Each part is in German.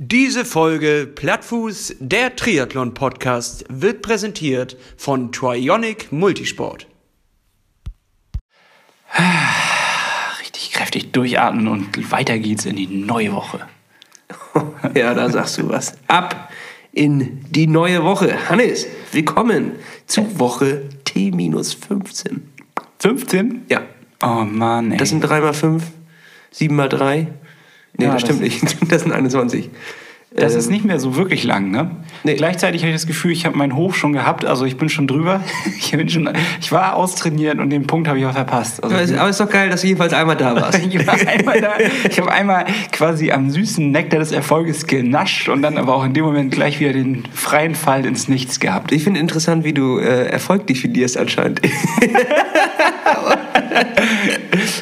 Diese Folge Plattfuß, der Triathlon-Podcast, wird präsentiert von Trionic Multisport. Richtig kräftig durchatmen und weiter geht's in die neue Woche. Ja, da sagst du was. Ab in die neue Woche. Hannes, willkommen zu Woche T-15. 15? Ja, Oh Mann, ey. das sind 3 mal 5, 7 mal 3. Nee, Ja, das das stimmt nicht. Das sind 21. Das Ähm, ist nicht mehr so wirklich lang, ne? Nee. Gleichzeitig habe ich das Gefühl, ich habe meinen Hoch schon gehabt, also ich bin schon drüber. Ich, bin schon, ich war austrainiert und den Punkt habe ich auch verpasst. Also Aber es aber ist doch geil, dass du jedenfalls einmal da warst. ich war einmal da, ich habe einmal quasi am süßen Nektar des Erfolges genascht und dann aber auch in dem Moment gleich wieder den freien Fall ins Nichts gehabt. Ich finde interessant, wie du äh, Erfolg definierst anscheinend.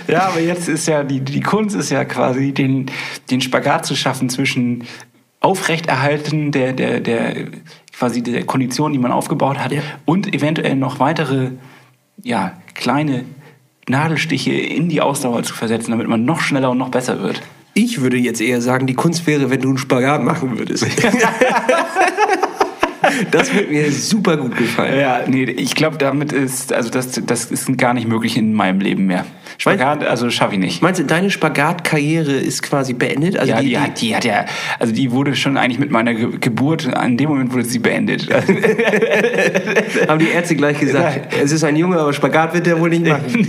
Ja, aber jetzt ist ja die, die Kunst ist ja quasi den, den Spagat zu schaffen zwischen Aufrechterhalten der, der, der quasi der Kondition, die man aufgebaut hat, Ja. und eventuell noch weitere ja, kleine Nadelstiche in die Ausdauer zu versetzen, damit man noch schneller und noch besser wird. Ich würde jetzt eher sagen, die Kunst wäre, wenn du einen Spagat machen würdest. das würde mir super gut gefallen. Ja, nee, ich glaube, damit ist, also das, das ist gar nicht möglich in meinem Leben mehr. Spagat, also schaffe ich nicht. Meinst du, deine Spagatkarriere ist quasi beendet? Also ja, die, hat, die hat ja, also die wurde schon eigentlich mit meiner Ge Geburt, an dem Moment wurde sie beendet. haben die Ärzte gleich gesagt, es ist ein Junge, aber Spagat wird der wohl nicht machen.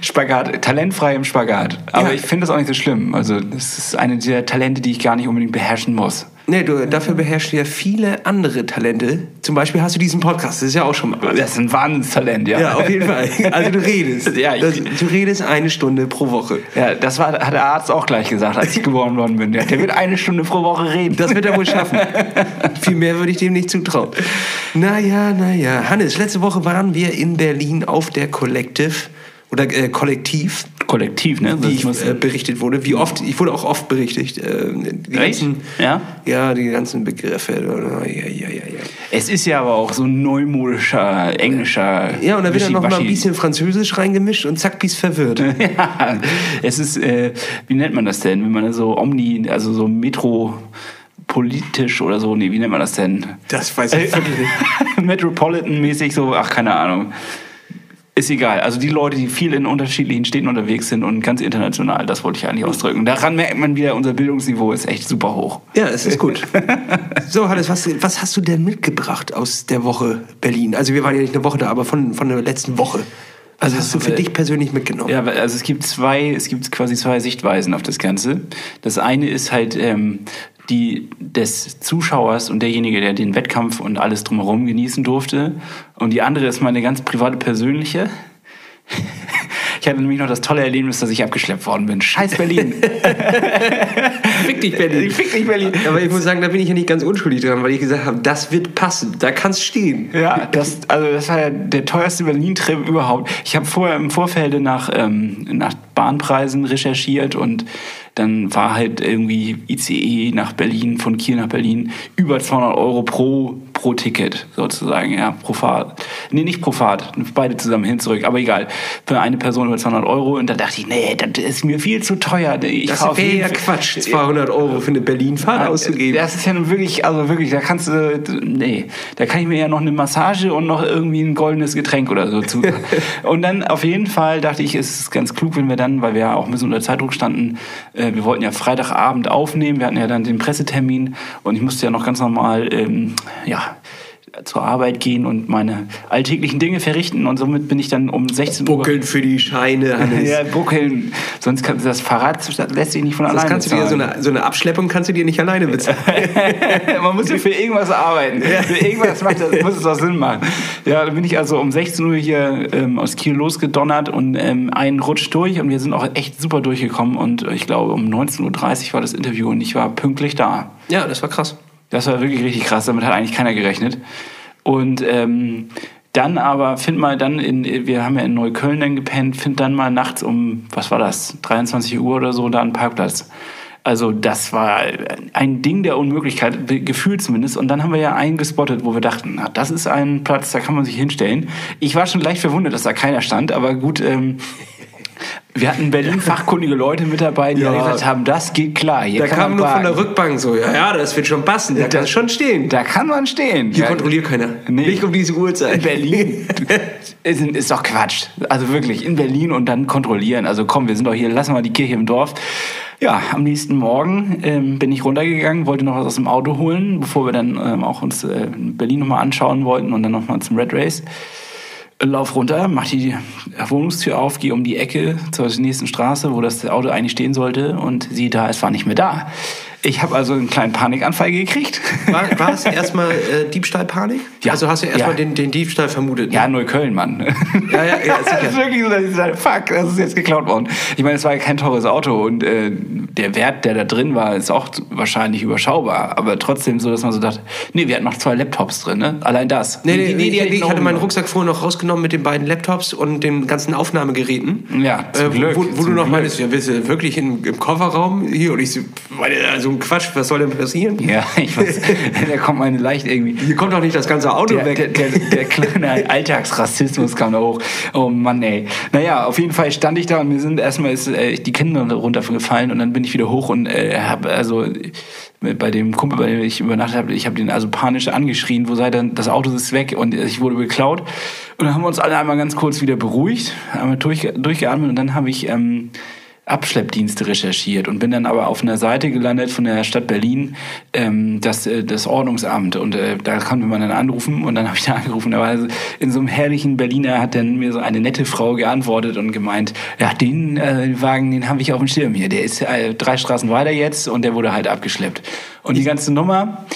Spagat, talentfrei im Spagat. Aber Ja. ich finde das auch nicht so schlimm. Also das ist eine der Talente, die ich gar nicht unbedingt beherrschen muss. Nee, du, dafür beherrschst du ja viele andere Talente. Zum Beispiel hast du diesen Podcast, das ist ja auch schon mal was. Das ist ein Wahnsinnstalent, ja. Ja, auf jeden Fall. Also du redest. Ja, ich- du redest eine Stunde pro Woche. Ja, das war, hat der Arzt auch gleich gesagt, als ich geboren worden bin. Der, der wird eine Stunde pro Woche reden. Das wird er wohl schaffen. Viel mehr würde ich dem nicht zutrauen. Naja, naja. Hannes, letzte Woche waren wir in Berlin auf der Collective oder äh, Kollektiv, Kollektiv, ne? wie ich, äh, berichtet wurde. Wie oft, ich wurde auch oft berichtigt. Äh, die Echt? ganzen, Ja? Ja, die ganzen Begriffe. Ja, ja, ja, ja. es ist ja aber auch so ein neumodischer, englischer. Ja, und da wird dann noch mal ein bisschen Französisch reingemischt und zack, bist verwirrt. Ja, es ist, äh, wie nennt man das denn, wenn man so omni, also so metropolitisch oder so, nee, wie nennt man das denn? Das weiß ich wirklich nicht. Metropolitan-mäßig so, ach, keine Ahnung. Ist egal. Also die Leute, die viel in unterschiedlichen Städten unterwegs sind und ganz international, das wollte ich eigentlich ausdrücken. Daran merkt man wieder, unser Bildungsniveau ist echt super hoch. Ja, es ist gut. So, Hannes, was, was hast du denn mitgebracht aus der Woche Berlin? Also wir waren ja nicht eine Woche da, aber von, von der letzten Woche. Also hast du für dich persönlich mitgenommen? Ja, also es gibt zwei, es gibt quasi zwei Sichtweisen auf das Ganze. Das eine ist halt ähm, die des Zuschauers und derjenige, der den Wettkampf und alles drumherum genießen durfte. Und die andere ist meine ganz private persönliche. Ich hatte nämlich noch das tolle Erlebnis, dass ich abgeschleppt worden bin. Scheiß Berlin. Fick dich, Berlin. Fick dich, Berlin. Aber ich muss sagen, da bin ich ja nicht ganz unschuldig dran, weil ich gesagt habe, das wird passen, da kann es stehen. Ja, das, also das war ja der teuerste Berlin-Trip überhaupt. Ich habe vorher im Vorfeld nach, ähm, nach Bahnpreisen recherchiert und dann war halt irgendwie ICE nach Berlin, von Kiel nach Berlin, über 200 Euro pro, pro Ticket sozusagen, ja, pro Fahrt. Nee, nicht pro Fahrt, beide zusammen hin, zurück, aber egal. Für eine Person über 200 Euro und da dachte ich, nee, das ist mir viel zu teuer. Ich Das wäre ja Quatsch, 200 Euro für eine Berlin-Fahrt auszugeben. das ist ja nun wirklich, also wirklich, da kannst du, nee, da kann ich mir ja noch eine Massage und noch irgendwie ein goldenes Getränk oder so zu. und dann auf jeden Fall dachte ich, es ist ganz klug, wenn wir dann, weil wir ja auch ein bisschen unter Zeitdruck standen, äh, wir wollten ja Freitagabend aufnehmen, wir hatten ja dann den Pressetermin und ich musste ja noch ganz normal, ähm, ja, zur Arbeit gehen und meine alltäglichen Dinge verrichten und somit bin ich dann um 16 Uhr Buckeln für die Scheine, Hannes. ja, buckeln. Sonst kann das Fahrrad lässt sich nicht von Das alleine kannst du dir, so eine, so eine Abschleppung kannst du dir nicht alleine bezahlen. Man muss ja für irgendwas arbeiten. Für irgendwas macht das, muss es auch Sinn machen. Ja, dann bin ich also um 16 Uhr hier ähm, aus Kiel losgedonnert und ähm, einen Rutsch durch und wir sind auch echt super durchgekommen und ich glaube um 19.30 Uhr war das Interview und ich war pünktlich da. Ja, das war krass. Das war wirklich richtig krass, damit hat eigentlich keiner gerechnet. Und ähm, dann aber, find mal dann, in, wir haben ja in Neukölln dann gepennt, find dann mal nachts um, was war das, 23 Uhr oder so, da einen Parkplatz. Also das war ein Ding der Unmöglichkeit, gefühlt zumindest. Und dann haben wir ja einen gespottet, wo wir dachten, na, das ist ein Platz, da kann man sich hinstellen. Ich war schon leicht verwundert, dass da keiner stand, aber gut, ähm, Wir hatten in Berlin fachkundige Leute mit dabei, die Ja. gesagt haben, das geht klar. Hier Da kann kam nur von der parken. Rückbank so, ja, ja, das wird schon passen, da kann schon stehen. Da kann man stehen. Hier Ja, kontrolliert keiner. Nee. Nicht um diese Uhrzeit. In Berlin ist, ist doch Quatsch. Also wirklich, in Berlin und dann kontrollieren. Also komm, wir sind doch hier, lassen wir die Kirche im Dorf. Ja, am nächsten Morgen ähm, bin ich runtergegangen, wollte noch was aus dem Auto holen, bevor wir dann ähm, auch uns äh, Berlin nochmal anschauen wollten und dann nochmal zum Red Race. Lauf runter, mach die Wohnungstür auf, gehe um die Ecke zur nächsten Straße, wo das Auto eigentlich stehen sollte und sieh da, es war nicht mehr da. Ich habe also einen kleinen Panikanfall gekriegt. War, war es erstmal äh, Diebstahlpanik? Ja. Also hast du erstmal Ja. den, den Diebstahl vermutet? Ja, Neukölln, Mann. ja, ja, ja Das ist sicher. wirklich so, dass ich sage, fuck, das ist jetzt geklaut worden. Ich meine, es war ja kein teures Auto und äh, der Wert, der da drin war, ist auch wahrscheinlich überschaubar. Aber trotzdem so, dass man so dachte, nee, wir hatten noch zwei Laptops drin, ne? Allein das. Nee, nee, die- nee, die ich, ich hatte meinen. Rucksack vorher noch rausgenommen mit den beiden Laptops und den ganzen Aufnahmegeräten. Ja, zum äh, Glück, Wo, wo du zum noch Glück. meinst, ja, willst du wirklich in, im Kofferraum hier? Und ich so, meine, so ein Quatsch, was soll denn passieren? Ja, ich weiß, da kommt meine leicht irgendwie. Hier kommt doch nicht das ganze Auto Der, weg. der, der, der kleine Alltagsrassismus kam da hoch. Oh Mann, ey. Naja, auf jeden Fall stand ich da und mir sind erstmal ist, äh, die Kinder runtergefallen und dann bin ich wieder hoch und äh, habe also bei dem Kumpel, bei dem ich übernachtet habe, ich habe den also panisch angeschrien, wo sei denn, das Auto ist weg und ich wurde geklaut. Und dann haben wir uns alle einmal ganz kurz wieder beruhigt, einmal durch, durchgeatmet und dann habe ich ähm, Abschleppdienste recherchiert und bin dann aber auf einer Seite gelandet von der Stadt Berlin, ähm, das, äh, das Ordnungsamt. Und äh, da konnte man dann anrufen und dann habe ich da angerufen. Da war so, in so einem herrlichen Berliner hat dann mir so eine nette Frau geantwortet und gemeint, ja, den äh, Wagen, den habe ich auf dem Schirm hier. Der ist äh, drei Straßen weiter jetzt und der wurde halt abgeschleppt. Und die ganze Nummer,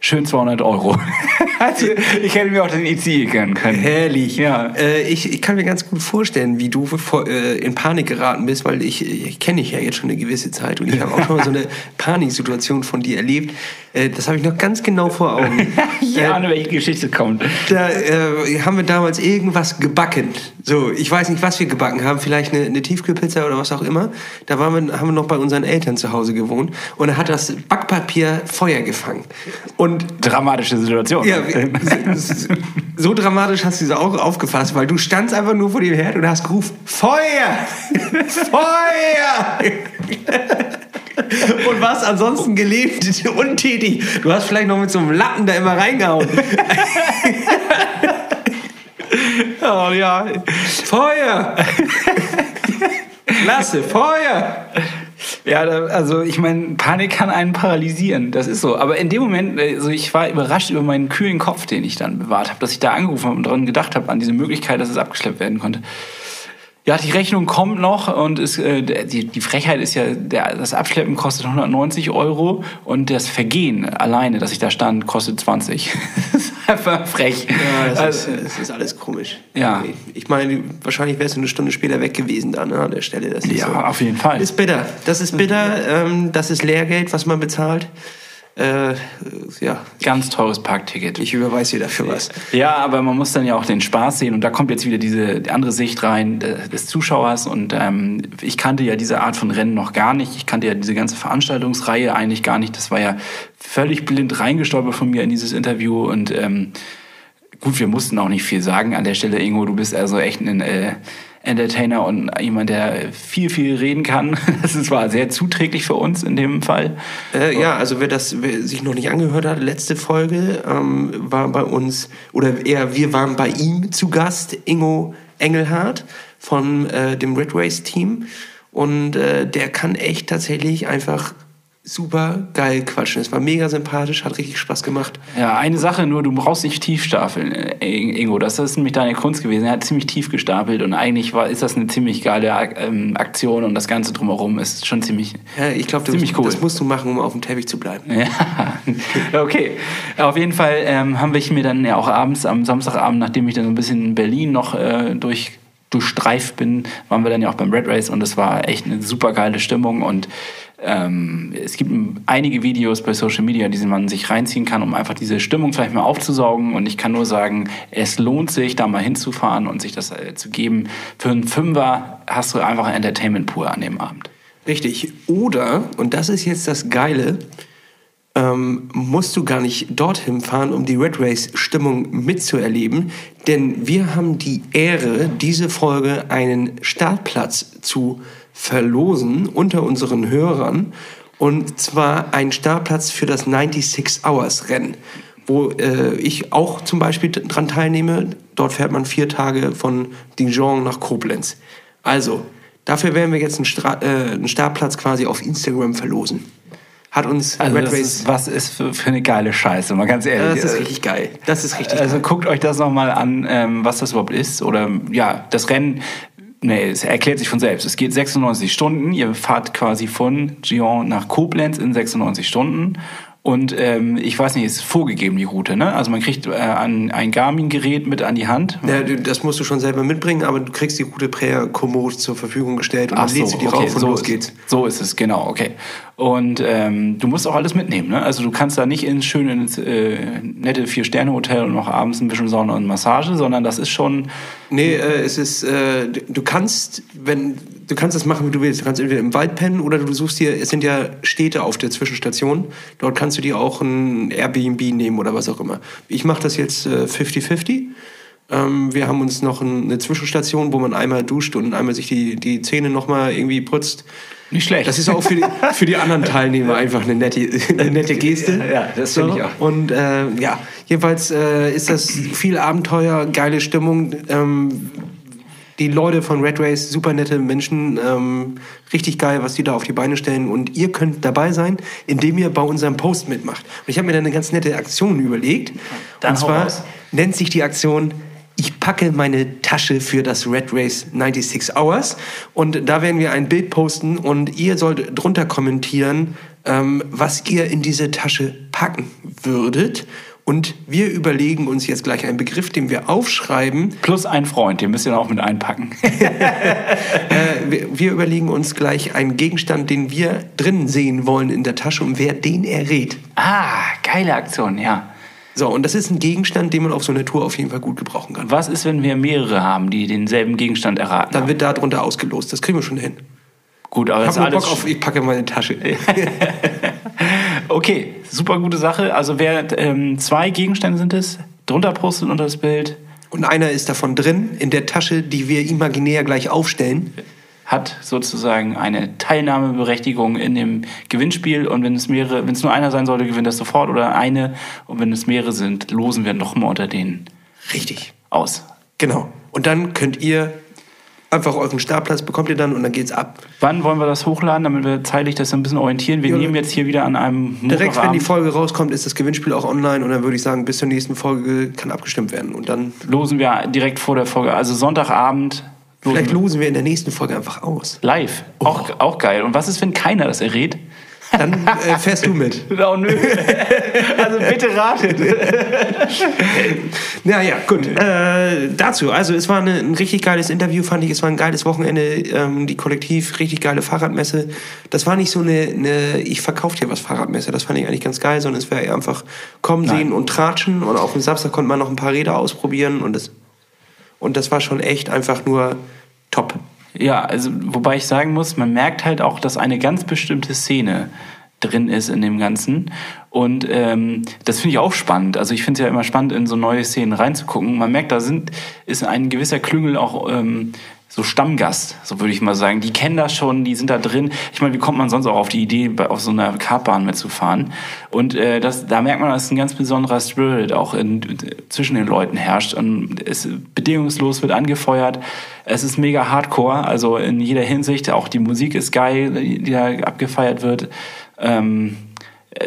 schön 200 Euro. also, ich hätte mir auch den IC gönnen können. Herrlich. Ja. Äh, ich, ich kann mir ganz gut vorstellen, wie du vor, äh, in Panik geraten bist, weil ich, ich kenne dich ja jetzt schon eine gewisse Zeit und ich habe auch schon mal so eine Paniksituation von dir erlebt. Äh, das habe ich noch ganz genau vor Augen. Ich ahne, welche Geschichte kommt. Da äh, haben wir damals irgendwas gebacken. So, ich weiß nicht, was wir gebacken haben. Vielleicht eine, eine Tiefkühlpizza oder was auch immer. Da waren wir, haben wir noch bei unseren Eltern zu Hause gewohnt. Und da hat das Backpapier Feuer gefangen. Und Dramatische Situation. ja, so, so dramatisch hast du es auch aufgefasst, weil du standst einfach nur vor dem Herd und hast gerufen, Feuer! Feuer! und warst ansonsten gelebt, untätig. Du hast vielleicht noch mit so einem Latten da immer reingehauen. oh, ja. Feuer! Klasse, Feuer! Ja, da, also ich meine, Panik kann einen paralysieren, das ist so. Aber in dem Moment, also ich war überrascht über meinen kühlen Kopf, den ich dann bewahrt habe, dass ich da angerufen habe und daran gedacht habe, an diese Möglichkeit, dass es abgeschleppt werden konnte. Ja, die Rechnung kommt noch und es, äh, die, die Frechheit ist ja, der, das Abschleppen kostet 190 Euro und das Vergehen alleine, dass ich da stand, kostet 20. das ist einfach frech. Ja, das, Also, ist, das ist alles komisch. Ja. Ich meine, wahrscheinlich wärst du eine Stunde später weg gewesen dann ne, an der Stelle. Das ist ja, so. auf jeden Fall. Ist bitter. Das ist bitter. Ähm, das ist Lehrgeld, was man bezahlt. Äh, ja, Ganz teures Parkticket. ich überweise dir dafür was. Ja, aber man muss dann ja auch den Spaß sehen und da kommt jetzt wieder diese andere Sicht rein äh, des Zuschauers und ähm, ich kannte ja diese Art von Rennen noch gar nicht. Ich kannte ja diese ganze Veranstaltungsreihe eigentlich gar nicht. Das war ja völlig blind reingestolpert von mir in dieses Interview und ähm, gut, wir mussten auch nicht viel sagen an der Stelle, Ingo. Du bist also echt ein äh, Entertainer und jemand, der viel, viel reden kann. Das ist- war sehr zuträglich für uns in dem Fall. Äh, ja, also wer das wer sich noch nicht angehört hat, letzte Folge ähm, war bei uns, oder eher wir waren bei ihm zu Gast, Ingo Engelhardt von äh, dem Red Race Team. Und äh, der kann echt tatsächlich einfach super geil quatschen. Es war mega sympathisch, hat richtig Spaß gemacht. Ja, eine Sache nur, du brauchst nicht tief stapeln, äh, Ingo. Das ist nämlich deine Kunst gewesen. Er hat ziemlich tief gestapelt und eigentlich war, ist das eine ziemlich geile ähm, Aktion und das Ganze drumherum ist schon ziemlich. Ja, ich glaube, das, cool. das musst du machen, um auf dem Teppich zu bleiben. Ja, okay. Auf jeden Fall ähm, haben wir mir dann ja auch abends, am Samstagabend, nachdem ich dann so ein bisschen in Berlin noch äh, durch durchstreift bin, waren wir dann ja auch beim Red Race und es war echt eine super geile Stimmung und ähm, es gibt einige Videos bei Social Media, die man sich reinziehen kann, um einfach diese Stimmung vielleicht mal aufzusaugen und ich kann nur sagen, es lohnt sich, da mal hinzufahren und sich das äh, zu geben. Für einen Fünfer hast du einfach Entertainment pur an dem Abend. Richtig. Oder, und das ist jetzt das Geile, ähm, musst du gar nicht dorthin fahren, um die Red Race Stimmung mitzuerleben, denn wir haben die Ehre, diese Folge einen Startplatz zu verlosen unter unseren Hörern und zwar ein Startplatz für das 96 Hours Rennen, wo äh, ich auch zum Beispiel dran teilnehme. Dort fährt man vier Tage von Dijon nach Koblenz. Also, dafür werden wir jetzt einen, Stra äh, einen Startplatz quasi auf Instagram verlosen. Hat uns Also Red Race. ist, was ist für, für eine geile Scheiße, mal ganz ehrlich. das ist richtig geil. Das ist richtig Also geil. guckt euch das nochmal an, ähm, was das überhaupt ist. Oder ja, das Rennen, nee, es erklärt sich von selbst. Es geht 96 Stunden. Ihr fahrt quasi von Gion nach Koblenz in 96 Stunden. Und ähm, ich weiß nicht, es ist vorgegeben, die Route. Ne? Also man kriegt äh, ein, ein Garmin-Gerät mit an die Hand. Ja, das musst du schon selber mitbringen, aber du kriegst die Route per Komoot zur Verfügung gestellt und Ach dann lädst du die rauf und so, los ist- geht's. So ist es, genau, okay. Und ähm, du musst auch alles mitnehmen, ne? Also du kannst da nicht ins schöne, ins, äh, nette Vier-Sterne-Hotel und noch abends ein bisschen Sauna und Massage, sondern das ist schon, Nee, äh, es ist, äh, du- du kannst, wenn, du kannst das machen, wie du willst. Du kannst entweder im Wald pennen oder du suchst dir, es sind ja Städte auf der Zwischenstation. Dort kannst du dir auch ein Airbnb nehmen oder was auch immer. Ich mache das jetzt äh, 50-50. Ähm, wir haben uns noch ein, eine Zwischenstation, wo man einmal duscht und einmal sich die, die Zähne nochmal irgendwie putzt. Nicht schlecht. Das ist auch für die, für die anderen Teilnehmer einfach eine nette, eine nette Geste. Ja, das finde ich auch. Und äh, ja, jedenfalls äh, ist das viel Abenteuer, geile Stimmung. Ähm, die Leute von Red Race, super nette Menschen, ähm, richtig geil, was die da auf die Beine stellen. Und ihr könnt dabei sein, indem ihr bei unserem Post mitmacht. Und ich habe mir da eine ganz nette Aktion überlegt. Dann und zwar nennt sich die Aktion ich packe meine Tasche für das Red Race 96 Hours und da werden wir ein Bild posten und ihr sollt drunter kommentieren, ähm, was ihr in diese Tasche packen würdet. Und wir überlegen uns jetzt gleich einen Begriff, den wir aufschreiben. plus ein Freund, den müsst ihr auch mit einpacken. Äh, wir, wir überlegen uns gleich einen Gegenstand, den wir drin sehen wollen in der Tasche und wer den errät. ah, geile Aktion, ja. So, und das ist ein Gegenstand, den man auf so einer Tour auf jeden Fall gut gebrauchen kann. Was ist, wenn wir mehrere haben, die denselben Gegenstand erraten? Dann wird da drunter ausgelost. Das kriegen wir schon hin. Gut, aber Ich das ist alles Bock auf, ich packe meine Tasche. Okay, super gute Sache. Also wer ähm, zwei Gegenstände sind es, drunter postet unter das Bild, Und einer ist davon drin, in der Tasche, die wir imaginär gleich aufstellen. Hat sozusagen eine Teilnahmeberechtigung in dem Gewinnspiel und wenn es mehrere, wenn es nur einer sein sollte, gewinnt er sofort oder eine und wenn es mehrere sind, losen wir nochmal unter denen Richtig. aus. Genau. Und dann könnt ihr einfach euren Startplatz bekommt ihr dann und dann geht's ab. Wann wollen wir das hochladen, damit wir zeitlich das ein bisschen orientieren? Wir Ja, nehmen jetzt hier wieder an einem Direkt, wenn die. Folge rauskommt, ist das Gewinnspiel auch online und dann würde ich sagen, bis zur nächsten Folge kann abgestimmt werden. Und dann losen wir direkt vor der Folge, also Sonntagabend losen vielleicht losen wir in der nächsten Folge einfach aus. live. Auch, auch geil. Und was ist, wenn keiner das errät? Dann äh, fährst du mit. Oh, nö. also bitte ratet. Ja, ja, gut. Äh, dazu, also es war eine, ein richtig geiles Interview, fand ich. Es war ein geiles Wochenende. Ähm, die Kollektiv, richtig geile Fahrradmesse. Das war nicht so eine, eine ich verkaufe dir was Fahrradmesse. Das fand ich eigentlich ganz geil, sondern es wäre eher einfach kommen, Nein. sehen und tratschen. Und auf dem Samstag konnte man noch ein paar Räder ausprobieren. Und das, und das war schon echt einfach nur top. Ja, also wobei ich sagen muss, man merkt halt auch, dass eine ganz bestimmte Szene drin ist in dem Ganzen. Und ähm, das finde ich auch spannend. Also ich finde es ja immer spannend, in so neue Szenen reinzugucken. Man merkt, da sind, ist ein gewisser Klüngel auch ähm, so Stammgast, so würde ich mal sagen. Die kennen das schon, die sind da drin. Ich meine, wie kommt man sonst auch auf die Idee, auf so einer Kartbahn mitzufahren? Und äh, das, da merkt man, dass ein ganz besonderer Spirit auch in, zwischen den Leuten herrscht. Und es bedingungslos wird angefeuert. Es ist mega hardcore, also in jeder Hinsicht. Auch die Musik ist geil, die da abgefeiert wird. Ähm, äh,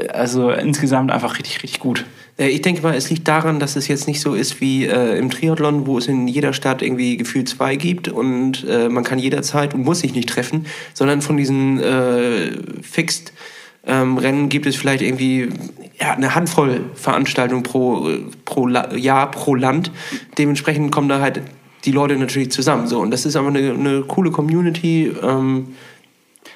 also insgesamt einfach richtig, richtig gut. Äh, Ich denke mal, es liegt daran, dass es jetzt nicht so ist wie äh, im Triathlon, wo es in jeder Stadt irgendwie gefühlt zwei gibt und äh, man kann jederzeit und muss sich nicht treffen, sondern von diesen äh, Fixed ähm, Rennen gibt es vielleicht irgendwie ja, eine Handvoll Veranstaltungen pro, äh, pro Jahr, pro Land. Dementsprechend kommen da halt die Leute natürlich zusammen. So, und das ist aber eine, eine coole Community. Ähm,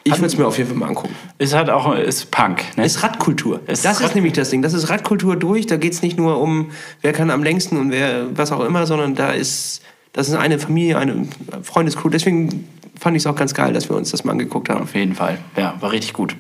ich würde es mir auf jeden Fall mal angucken. Es hat auch ist Punk. Ne? Ist Radkultur. Es das ist ist nämlich das Ding. Das ist Radkultur durch. Da geht es nicht nur um, wer kann am längsten und wer was auch immer, sondern da ist, das ist eine Familie, eine Freundescrew. Deswegen fand ich es auch ganz geil, dass wir uns das mal angeguckt haben. Auf jeden Fall. Ja, war richtig gut.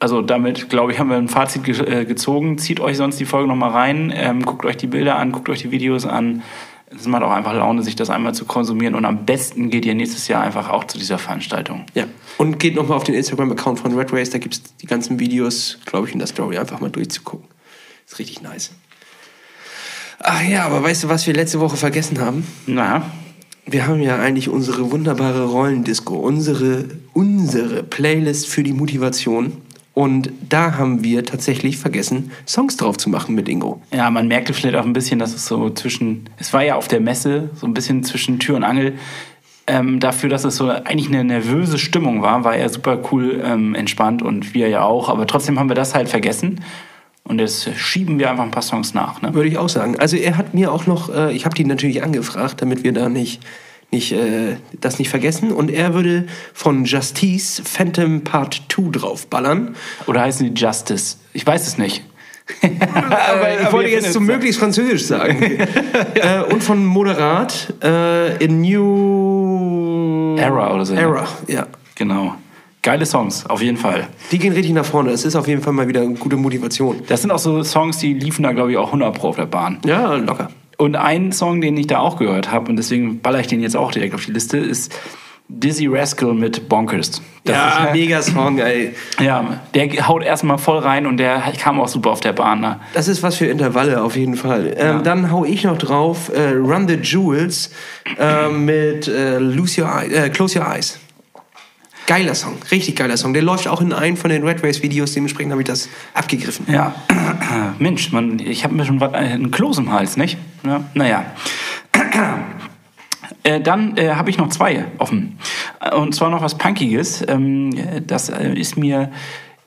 Also damit, glaube ich, haben wir ein Fazit ge äh, gezogen. Zieht euch sonst die Folge nochmal rein, ähm, guckt euch die Bilder an, guckt euch die Videos an. Es macht auch einfach Laune, sich das einmal zu konsumieren. Und am besten geht ihr nächstes Jahr einfach auch zu dieser Veranstaltung. Ja. Und geht nochmal auf den Instagram-Account von Red Race, da gibt es die ganzen Videos, glaube ich, in der Story einfach mal durchzugucken. Ist richtig nice. Ach ja, aber weißt du, was wir letzte Woche vergessen haben? Na, Wir haben ja eigentlich unsere wunderbare Rollendisco, unsere, unsere Playlist für die Motivation. Und da haben wir tatsächlich vergessen, Songs drauf zu machen mit Ingo. Ja, man merkte vielleicht auch ein bisschen, dass es so zwischen, es war ja auf der Messe, so ein bisschen zwischen Tür und Angel. Ähm, dafür, dass es so eigentlich eine nervöse Stimmung war, war er super cool ähm, entspannt und wir ja auch. Aber trotzdem haben wir das halt vergessen. Und jetzt schieben wir einfach ein paar Songs nach. Ne? Würde ich auch sagen. Also er hat mir auch noch, äh, ich habe die natürlich angefragt, damit wir da nicht, nicht äh, das nicht vergessen. Und er würde von Justice Phantom Part 2 draufballern. Oder heißen die Justice? Ich weiß es nicht. Aber ich wollte jetzt so findet's- möglichst französisch sagen. äh, und von Moderat äh, in New Era oder so. Era, ja. Genau. Geile Songs, auf jeden Fall. Die gehen richtig nach vorne. Es ist auf jeden Fall mal wieder eine gute Motivation. Das sind auch so Songs, die liefen da, glaube ich, auch 100 Pro auf der Bahn. Ja, locker. Und ein Song, den ich da auch gehört habe, und deswegen baller ich den jetzt auch direkt auf die Liste, ist Dizzy Rascal mit Bonkers. Das ja, ist, mega Song, ey. ja, der haut erstmal voll rein und der kam auch super auf der Bahn. Ne? Das ist was für Intervalle auf jeden Fall. Ähm, Dann hau ich noch drauf äh, Run the Jewels äh, mit äh, Lose Your Eye, äh, Close Your Eyes. Geiler Song, richtig geiler Song. Der läuft auch in einem von den Red Race Videos, dementsprechend habe ich das abgegriffen. Ja, Mensch, man, ich habe mir schon äh, einen Kloß im Hals, nicht? Ja, naja. Äh, dann äh, habe ich noch zwei offen. Äh, Und zwar noch was Punkiges. Ähm, das äh, ist mir,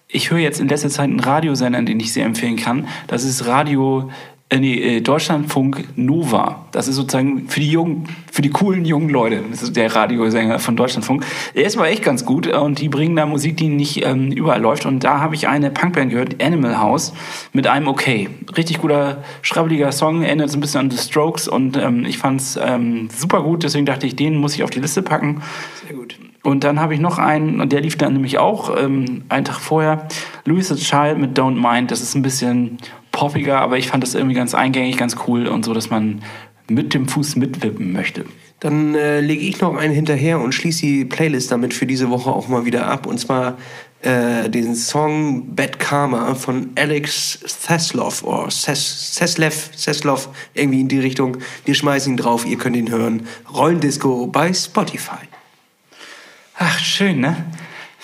ich höre jetzt in letzter Zeit einen Radiosender, den ich sehr empfehlen kann. Das ist Radio, äh, nee, äh, Deutschlandfunk Nova. Das ist sozusagen für die jungen, für die coolen jungen Leute. Das ist der Radiosänger von Deutschlandfunk. Der ist aber echt ganz gut und die bringen da Musik, die nicht ähm, überall läuft. Und da habe ich eine Punkband gehört, Animal House, mit einem Okay. Richtig guter, schrabbeliger Song, erinnert so ein bisschen an The Strokes und ähm, ich fand's ähm, super gut, deswegen dachte ich, den muss ich auf die Liste packen. Sehr gut. Und dann habe ich noch einen, und der lief dann nämlich auch ähm, einen Tag vorher, Louis the Child mit Don't Mind. Das ist ein bisschen poppiger, aber ich fand das irgendwie ganz eingängig, ganz cool und so, dass man mit dem Fuß mitwippen möchte. Dann äh, lege ich noch einen hinterher und schließe die Playlist damit für diese Woche auch mal wieder ab. Und zwar äh, den Song Bad Karma von Alex Seslov oder Ses Seslev, Seslov, irgendwie in die Richtung. Wir schmeißen ihn drauf, ihr könnt ihn hören. Rollendisco bei Spotify. Ach, schön, ne?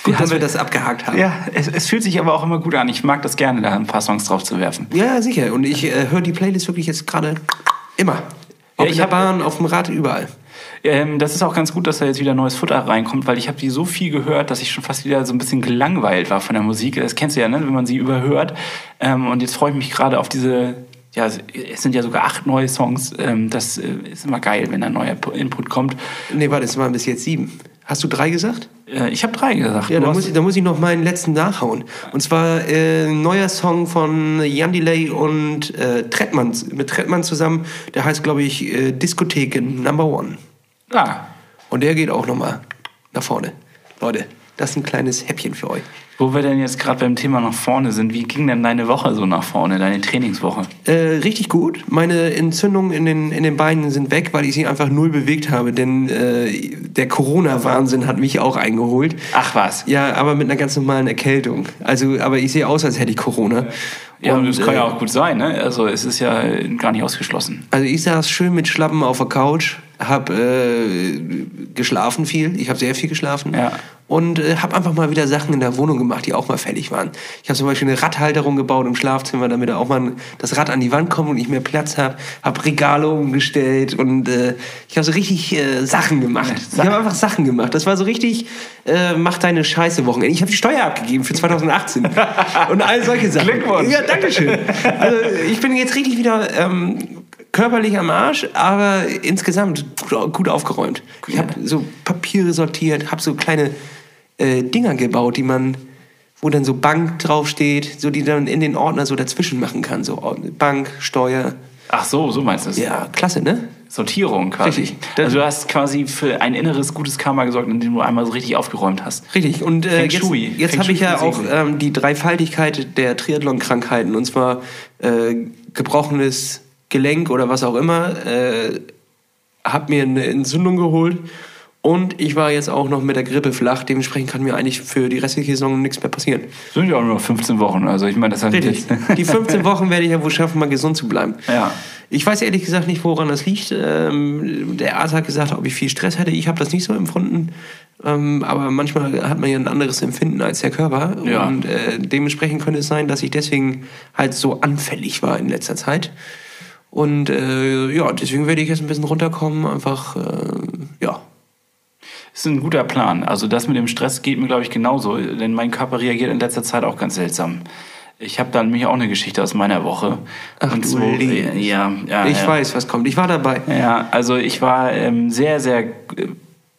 Gut, dass wir das abgehakt haben. Ja, es, es fühlt sich aber auch immer gut an. Ich mag das gerne, da ein paar Songs drauf zu werfen. Ja, sicher. Und ich äh, höre die Playlist wirklich jetzt gerade immer. Ob Ja, ich in der Bahn, auf dem Rad, überall. Ähm, das ist auch ganz gut, dass da jetzt wieder neues Futter reinkommt, weil ich habe die so viel gehört, dass ich schon fast wieder so ein bisschen gelangweilt war von der Musik. Das kennst du ja, ne? wenn man sie überhört. Ähm, und jetzt freue ich mich gerade auf diese, ja, es sind ja sogar acht neue Songs. Ähm, das äh, ist immer geil, wenn da neuer Pu- Input kommt. Nee, warte, es waren bis jetzt sieben. Hast du drei gesagt? Äh, ich habe drei gesagt. Ja, da muss, ich, da muss ich noch meinen letzten nachhauen. Und zwar äh, ein neuer Song von Jan Delay und äh, Trettmann, mit Trettmann zusammen. Der heißt, glaube ich, äh, Diskotheken Number One. ah, Und der geht auch nochmal nach vorne. Leute, das ist ein kleines Häppchen für euch. Wo wir denn jetzt gerade beim Thema nach vorne sind, wie ging denn deine Woche so nach vorne, deine Trainingswoche? Äh, richtig gut. Meine Entzündungen in den, in den Beinen sind weg, weil ich sie einfach null bewegt habe. Denn äh, der Corona-Wahnsinn hat mich auch eingeholt. Ach was. Ja, aber mit einer ganz normalen Erkältung. Also, aber ich sehe aus, als hätte ich Corona. Ja, und das kann äh, ja auch gut sein, ne? Also es ist ja gar nicht ausgeschlossen. Also ich saß schön mit Schlappen auf der Couch, hab äh, geschlafen viel, ich habe sehr viel geschlafen Ja. und äh, habe einfach mal wieder Sachen in der Wohnung gemacht, die auch mal fällig waren. Ich habe zum Beispiel eine Radhalterung gebaut im Schlafzimmer, damit auch mal das Rad an die Wand kommt und ich mehr Platz habe. Habe Regale umgestellt und äh, ich habe so richtig äh, Sachen gemacht. Ich habe einfach Sachen gemacht. Das war so richtig, äh, mach deine Scheiße Wochenende. Ich habe die Steuer abgegeben für 2018 und all solche Sachen. Glückwunsch. Ja, Dankeschön. Also ich bin jetzt richtig wieder ähm, körperlich am Arsch, aber insgesamt gut, gut aufgeräumt. Ich habe so Papiere sortiert, habe so kleine äh, Dinger gebaut, die man, wo dann so Bank draufsteht, so die dann in den Ordner so dazwischen machen kann. So Bank, Steuer. Ach so, so meinst du es. Ja, klasse, ne? Sortierung quasi. Richtig. Also du hast quasi für ein inneres gutes Karma gesorgt, indem du einmal so richtig aufgeräumt hast. Richtig, und äh, jetzt, jetzt habe ich ja auch ähm, die Dreifaltigkeit der Triathlon-Krankheiten, und zwar äh, gebrochenes Gelenk oder was auch immer, äh, habe mir eine Entzündung geholt und ich war jetzt auch noch mit der Grippe flach, dementsprechend kann mir eigentlich für die restliche Saison nichts mehr passieren. Sind ja auch nur noch 15 Wochen, also ich meine, das hat Richtig. Die 15 Wochen werde ich ja wohl schaffen, mal gesund zu bleiben. Ja. Ich weiß ehrlich gesagt nicht, woran das liegt. Ähm, der Arzt hat gesagt, ob ich viel Stress hätte. Ich habe das nicht so empfunden. Ähm, aber manchmal hat man ja ein anderes Empfinden als der Körper. Ja. Und äh, dementsprechend könnte es sein, dass ich deswegen halt so anfällig war in letzter Zeit. Und äh, ja, deswegen werde ich jetzt ein bisschen runterkommen. Einfach, äh. Ist ein guter Plan. Also das mit dem Stress geht mir, glaube ich, genauso. Denn mein Körper reagiert in letzter Zeit auch ganz seltsam. Ich habe dann nämlich auch eine Geschichte aus meiner Woche. Ach, Und du so, Liebe. ja, ja, ich ja. weiß, was kommt. Ich war dabei. Ja, also ich war ähm, sehr, sehr äh,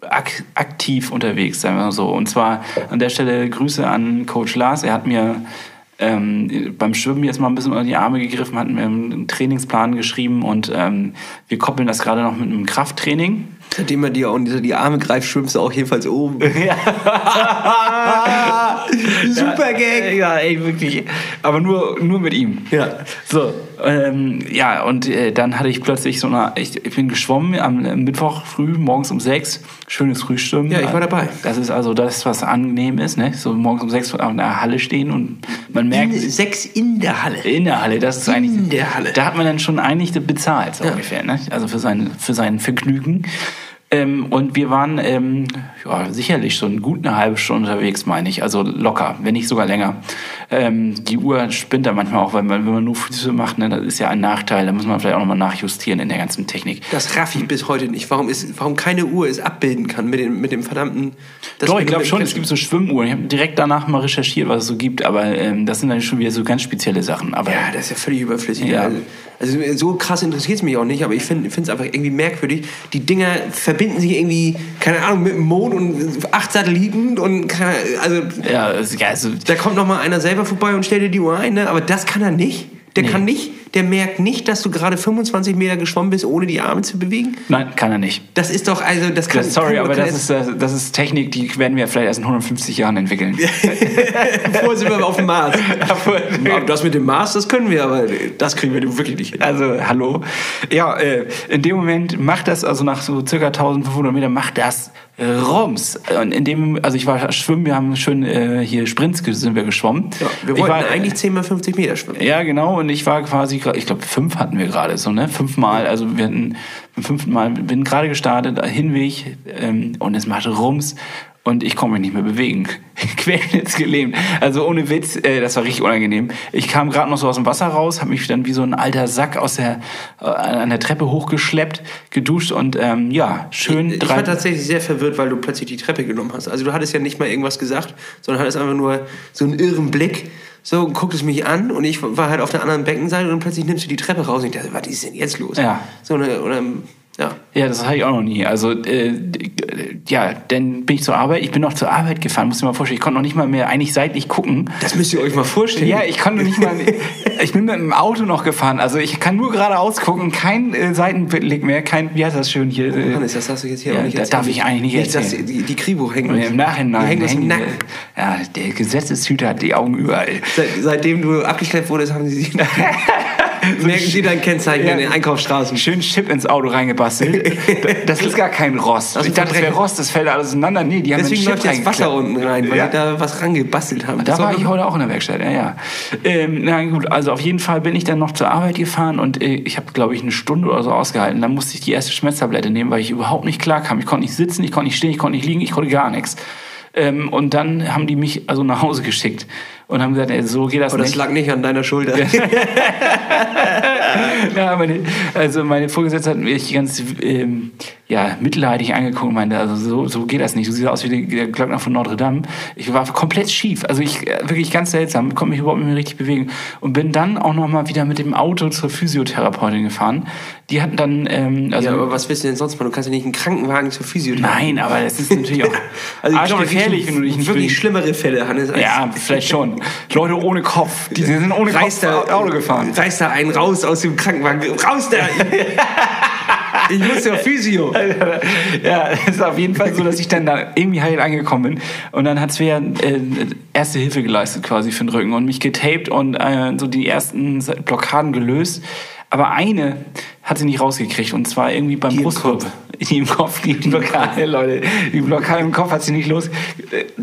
ak aktiv unterwegs, sagen wir mal so. Und zwar an der Stelle Grüße an Coach Lars. Er hat mir ähm, beim Schwimmen jetzt mal ein bisschen unter die Arme gegriffen, hat mir einen Trainingsplan geschrieben und ähm, wir koppeln das gerade noch mit einem Krafttraining. Seitdem er dir auch unter die Arme greift, schwimmst du auch jedenfalls oben. Super Gag. Ja, ey, wirklich. Aber nur, nur mit ihm. Ja. So, ähm, ja, und äh, dann hatte ich plötzlich so eine, ich, ich bin geschwommen am Mittwoch früh, morgens um sechs, schönes Frühstücken. Ja, ich war dabei. Das ist also das, was angenehm ist, ne? So morgens um sechs in der Halle stehen und man merkt, Sechs in der Halle. in der Halle, das ist eigentlich. In der Halle. Da hat man dann schon eigentlich bezahlt, so Ja. ungefähr, ne? Also für sein, für sein Vergnügen. Ähm, und wir waren ähm, ja, sicherlich schon gut eine halbe Stunde unterwegs, meine ich. Also locker, wenn nicht sogar länger. Ähm, die Uhr spinnt da manchmal auch, weil man, wenn man nur Füße macht, ne, das ist ja ein Nachteil. Da muss man vielleicht auch nochmal nachjustieren in der ganzen Technik. Das raff ich bis heute nicht. Warum, ist, warum keine Uhr es abbilden kann mit dem, mit dem verdammten. Doch, ich glaube schon, es gibt so Schwimmuhren. Ich habe direkt danach mal recherchiert, was es so gibt, aber ähm, das sind dann schon wieder so ganz spezielle Sachen. Aber Ja, das ist ja völlig überflüssig. Ja. Also, also so krass interessiert es mich auch nicht, aber ich finde es einfach irgendwie merkwürdig. Die Dinger verbinden sich irgendwie, keine Ahnung, mit dem Mond und acht Satelliten und keine, also ja, also, da kommt noch mal einer selber vorbei und stellt dir die Uhr ein, ne? aber das kann er nicht. Der Nee. kann nicht, der merkt nicht, dass du gerade 25 Meter geschwommen bist, ohne die Arme zu bewegen. nein, kann er nicht. Das ist doch, also das kann Das, sorry, kann, aber kann das ist, äh, das ist Technik, die werden wir vielleicht erst in 150 Jahren entwickeln. Vorher sind wir auf dem Mars. Aber das mit dem Mars, das können wir, aber das kriegen wir wirklich nicht hin. Also, hallo. Ja, äh, in dem Moment macht das, also nach so circa 1500 Metern, macht das Rums. Und in dem, also ich war schwimmen, wir haben schön äh, hier Sprints sind wir geschwommen. Ja, wir wollten war, eigentlich 10 mal 50 Meter schwimmen. Ja, genau. Und ich war quasi, gra- ich glaube, fünf hatten wir gerade so, ne? Fünfmal. Also wir hatten beim fünften Mal, bin gerade gestartet, Hinweg ähm, und es machte Rums. Und ich konnte mich nicht mehr bewegen. Querschnittsgelähmt. Also ohne Witz, äh, das war richtig unangenehm. Ich kam gerade noch so aus dem Wasser raus, habe mich dann wie so ein alter Sack aus der, äh, an der Treppe hochgeschleppt, geduscht und ähm, ja, schön Ich war tatsächlich sehr verwirrt, weil du plötzlich die Treppe genommen hast. Also du hattest ja nicht mal irgendwas gesagt, sondern hattest einfach nur so einen irren Blick. So, gucktest mich an und ich war halt auf der anderen Beckenseite und plötzlich nimmst du die Treppe raus und ich dachte, was ist denn jetzt los? Ja. So eine, oder, ja. Ja, das hatte ich auch noch nie. Also, äh, ja, dann bin ich zur Arbeit. Ich bin noch zur Arbeit gefahren, muss dir mal vorstellen. Ich konnte noch nicht mal mehr eigentlich seitlich gucken. Das müsst ihr euch mal vorstellen. Ja, ich konnte nicht mal. ich bin mit dem Auto noch gefahren. Also ich kann nur geradeaus gucken, kein äh, Seitenblick mehr, kein. Wie heißt das schön hier? Äh, Hannes, das hast du jetzt hier Ja, auch nicht da erzählen. darf ich eigentlich nicht erzählen. die, die Kribo hängen. Im Nachhinein. Die hängen uns im Nacken. Ja, der Gesetzeshüter hat die Augen überall. Seit, seitdem du abgeschleppt wurdest, haben sie sich. merken sie dein Kennzeichen Ja. in den Einkaufsstraßen. Schön Chip ins Auto reingebastelt. Das ist gar kein Rost. Das ist ich dachte, das wäre. Rost, das fällt alles auseinander. Nee, die haben Deswegen läuft jetzt Wasser unten rein, weil Ja. sie da was rangebastelt haben. Da Das war ich heute auch in der Werkstatt, ja, ja. Ähm, na gut, also auf jeden Fall bin ich dann noch zur Arbeit gefahren und äh, ich habe, glaube ich, eine Stunde oder so ausgehalten. Dann musste ich die erste Schmerztablette nehmen, weil ich überhaupt nicht klar kam. Ich konnte nicht sitzen, ich konnte nicht stehen, ich konnte nicht liegen, ich konnte gar nichts. Ähm, und dann haben die mich also nach Hause geschickt und haben gesagt, ey, so geht das Aber das nicht. lag nicht an deiner Schulter. ja, meine, also meine Vorgesetzte hat mich ganz ähm, ja, mitleidig angeguckt und meinte, also so, so geht das nicht. Du siehst aus wie der- Glöckner von Notre Dame. Ich war komplett schief. Also ich äh, wirklich ganz seltsam, konnte mich überhaupt nicht mehr richtig bewegen. Und bin dann auch noch mal wieder mit dem Auto zur Physiotherapeutin gefahren. Die hatten dann, ähm, also ja, aber was willst du denn sonst machen? Du kannst ja nicht einen Krankenwagen zur Physiotherapie. nein, aber das ist natürlich auch Also ich glaube, arschgefährlich, wenn du dich nicht wirklich schlimmere Fälle, Hannes. Ja, vielleicht schon. Leute ohne Kopf, die sind ohne reißt Kopf Auto gefahren. reißt da einen raus aus dem Krankenwagen. Raus da! Ich muss ja Physio. ja, es ist auf jeden Fall so, dass ich dann da irgendwie heil angekommen bin. Und dann hat Svea äh, erste Hilfe geleistet quasi für den Rücken und mich getaped und äh, so die ersten Blockaden gelöst. Aber eine hat sie nicht rausgekriegt und zwar irgendwie beim Brustkorb. Die im Kopf, die Blockade, Leute. Die Blockade im Kopf hat sie nicht los.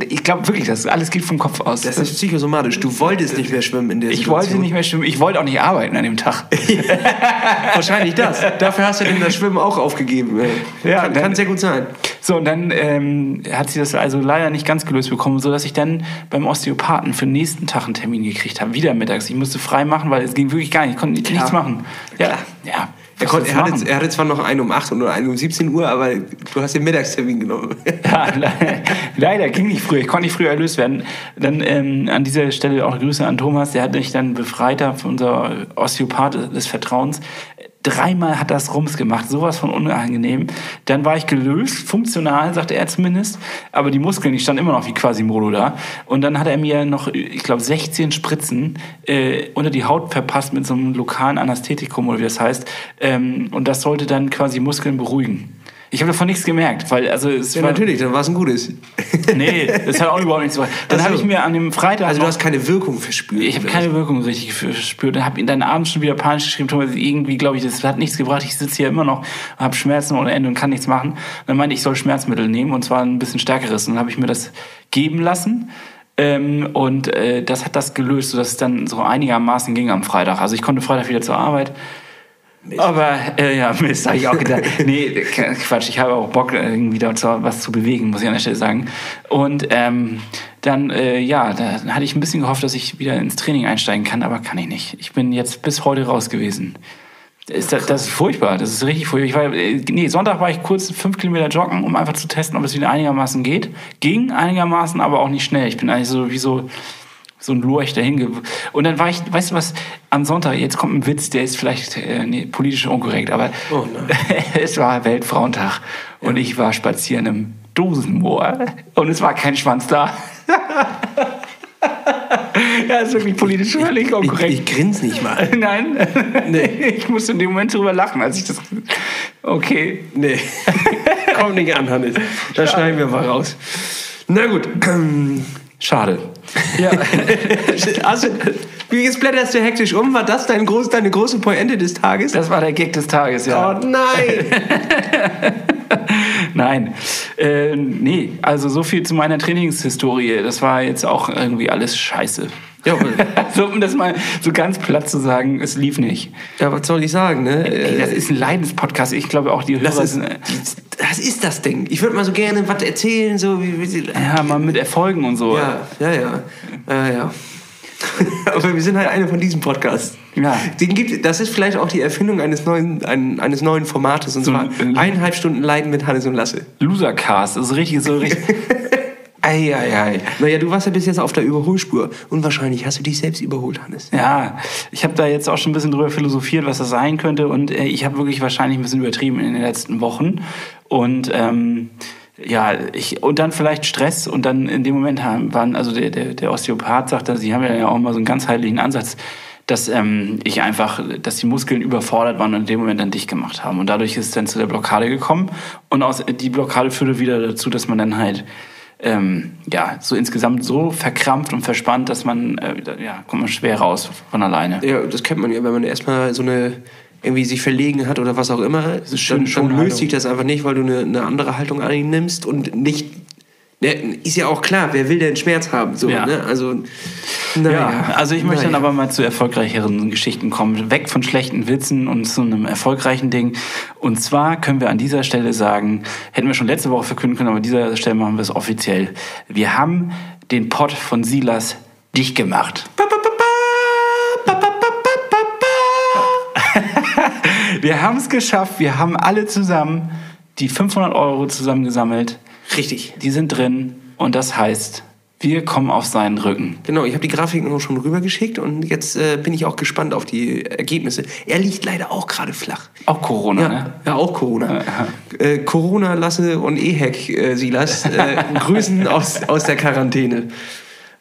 Ich glaube wirklich, das alles geht vom Kopf aus. Das ist psychosomatisch. Du wolltest nicht mehr schwimmen in der ich Situation. wollte nicht mehr schwimmen. Ich wollte auch nicht arbeiten an dem Tag. Wahrscheinlich das. Dafür hast du denn das Schwimmen auch aufgegeben. Ja, kann, dann- kann sehr gut sein. So, und dann ähm, hat sie das also leider nicht ganz gelöst bekommen, sodass ich dann beim Osteopathen für den nächsten Tag einen Termin gekriegt habe. Wieder mittags. Ich musste frei machen, weil es ging wirklich gar nicht. Ich konnte nichts machen. Ja, ja. Er, konnte, er, hatte, er hatte zwar noch einen um 8 oder einen um 17 Uhr, aber du hast den Mittagstermin genommen. Ja, le- leider ging nicht früher. Ich konnte nicht früher erlöst werden. Dann ähm, an dieser Stelle auch Grüße an Thomas. Der hat mich dann befreit, von unser Osteopath des Vertrauens. Dreimal hat das Rums gemacht, sowas von unangenehm. Dann war ich gelöst, funktional, sagte er zumindest. Aber die Muskeln, die standen immer noch wie Quasimodo da. Und dann hat er mir noch, ich glaube, 16 Spritzen äh, unter die Haut verpasst mit so einem lokalen Anästhetikum oder wie das heißt. Ähm, und das sollte dann quasi Muskeln beruhigen. Ich habe davon nichts gemerkt, weil also es Ja, war, natürlich, dann war es ein gutes. Nee, das hat auch überhaupt nichts gemacht. Dann Ach so. habe ich mir an dem Freitag. Also du hast keine Wirkung verspürt. ich habe keine Wirkung richtig verspürt. Dann habe ihn dann abends schon wieder panisch geschrieben, Thomas, irgendwie glaube ich, das hat nichts gebracht. Ich sitze hier immer noch, habe Schmerzen ohne Ende und kann nichts machen. Dann meinte ich, ich soll Schmerzmittel nehmen und zwar ein bisschen stärkeres. Und dann habe ich mir das geben lassen. Ähm, und äh, das hat das gelöst, sodass es dann so einigermaßen ging am Freitag. Also ich konnte Freitag wieder zur Arbeit. Aber äh, ja, Mist, habe ich auch gedacht. nee, Quatsch, ich habe auch Bock, äh, irgendwie da was zu bewegen, muss ich an der Stelle sagen. Und ähm, dann, äh, ja, da hatte ich ein bisschen gehofft, dass ich wieder ins Training einsteigen kann, aber kann ich nicht. Ich bin jetzt bis heute raus gewesen. Ist das, das ist furchtbar, das ist richtig furchtbar. Ich war, äh, nee, Sonntag war ich kurz fünf Kilometer joggen, um einfach zu testen, ob es wieder einigermaßen geht. Ging einigermaßen, aber auch nicht schnell. Ich bin eigentlich so wie so so ein Lurch dahin. Und dann war ich, weißt du was, am Sonntag, jetzt kommt ein Witz, der ist vielleicht äh, nee, politisch unkorrekt, aber Oh es war Weltfrauentag und ich war spazieren im Dosenmoor und es war kein Schwanz da. ja, ist wirklich politisch völlig ich, unkorrekt. ich grinse nicht mal. Nein, ich musste in dem Moment drüber lachen, als ich das. Okay. Nee. Kommt nicht an, Hannes. Das schneiden wir mal raus. Na gut. Schade. Ja. also, wie jetzt blätterst du hektisch um? War das dein groß, deine große Pointe des Tages? Das war der Gag des Tages, ja. Oh nein! Nein. Äh, nee, also so viel zu meiner Trainingshistorie. Das war jetzt auch irgendwie alles scheiße. Ja, so, um das mal so ganz platt zu sagen, es lief nicht. ja, was soll ich sagen, ne? Ey, das ist ein Leidenspodcast. Ich glaube auch die Hörer Das ist, sind. Das ist das Ding. Ich würde mal so gerne was erzählen, so wie, wie sie. Ja, mal mit Erfolgen und so. Ja, ja, ja. ja, ja. Aber wir sind halt eine von diesen Podcasts. Ja. Den gibt, das ist vielleicht auch die Erfindung eines neuen, ein, eines neuen Formates. Und So zwar ein- eineinhalb Stunden Leiden mit Hannes und Lasse. Losercast, das ist richtig so richtig. ei, ei, ei. Naja, du warst ja bis jetzt auf der Überholspur. Und wahrscheinlich hast du dich selbst überholt, Hannes. Ja, ich habe da jetzt auch schon ein bisschen drüber philosophiert, was das sein könnte. Und äh, ich habe wirklich wahrscheinlich ein bisschen übertrieben in den letzten Wochen. Und ähm, ja, ich, und dann vielleicht Stress. Und dann in dem Moment haben, waren, also der, der, der Osteopath sagte, sie haben ja auch mal so einen ganzheitlichen Ansatz, dass ähm, ich einfach, dass die Muskeln überfordert waren und in dem Moment dann dicht gemacht haben. Und dadurch ist es dann zu der Blockade gekommen. Und aus, die Blockade führte wieder dazu, dass man dann halt ähm, ja, so insgesamt so verkrampft und verspannt, dass man, äh, ja, kommt man schwer raus von alleine. Ja, das kennt man ja, wenn man erstmal so eine irgendwie sich verlegen hat oder was auch immer, dann, dann löst sich das einfach nicht, weil du eine, eine andere Haltung einnimmst und nicht. Ist ja auch klar, wer will denn Schmerz haben? So, Ja. ne? Also, naja. Ja, also ich möchte dann Naja. aber mal zu erfolgreicheren Geschichten kommen. Weg von schlechten Witzen und zu einem erfolgreichen Ding. Und zwar können wir an dieser Stelle sagen, hätten wir schon letzte Woche verkünden können, aber an dieser Stelle machen wir es offiziell. Wir haben den Pott von Silas dicht gemacht. Wir haben es geschafft. Wir haben alle zusammen die 500 Euro zusammengesammelt. Richtig. Die sind drin. Und das heißt, wir kommen auf seinen Rücken. Genau, ich habe die Grafiken schon rübergeschickt und jetzt äh, bin ich auch gespannt auf die Ergebnisse. Er liegt leider auch gerade flach. Auch Corona, Ja, ne? ja auch Corona. Äh, Corona, Lasse und Ehek, äh, Silas, äh, grüßen aus, aus der Quarantäne.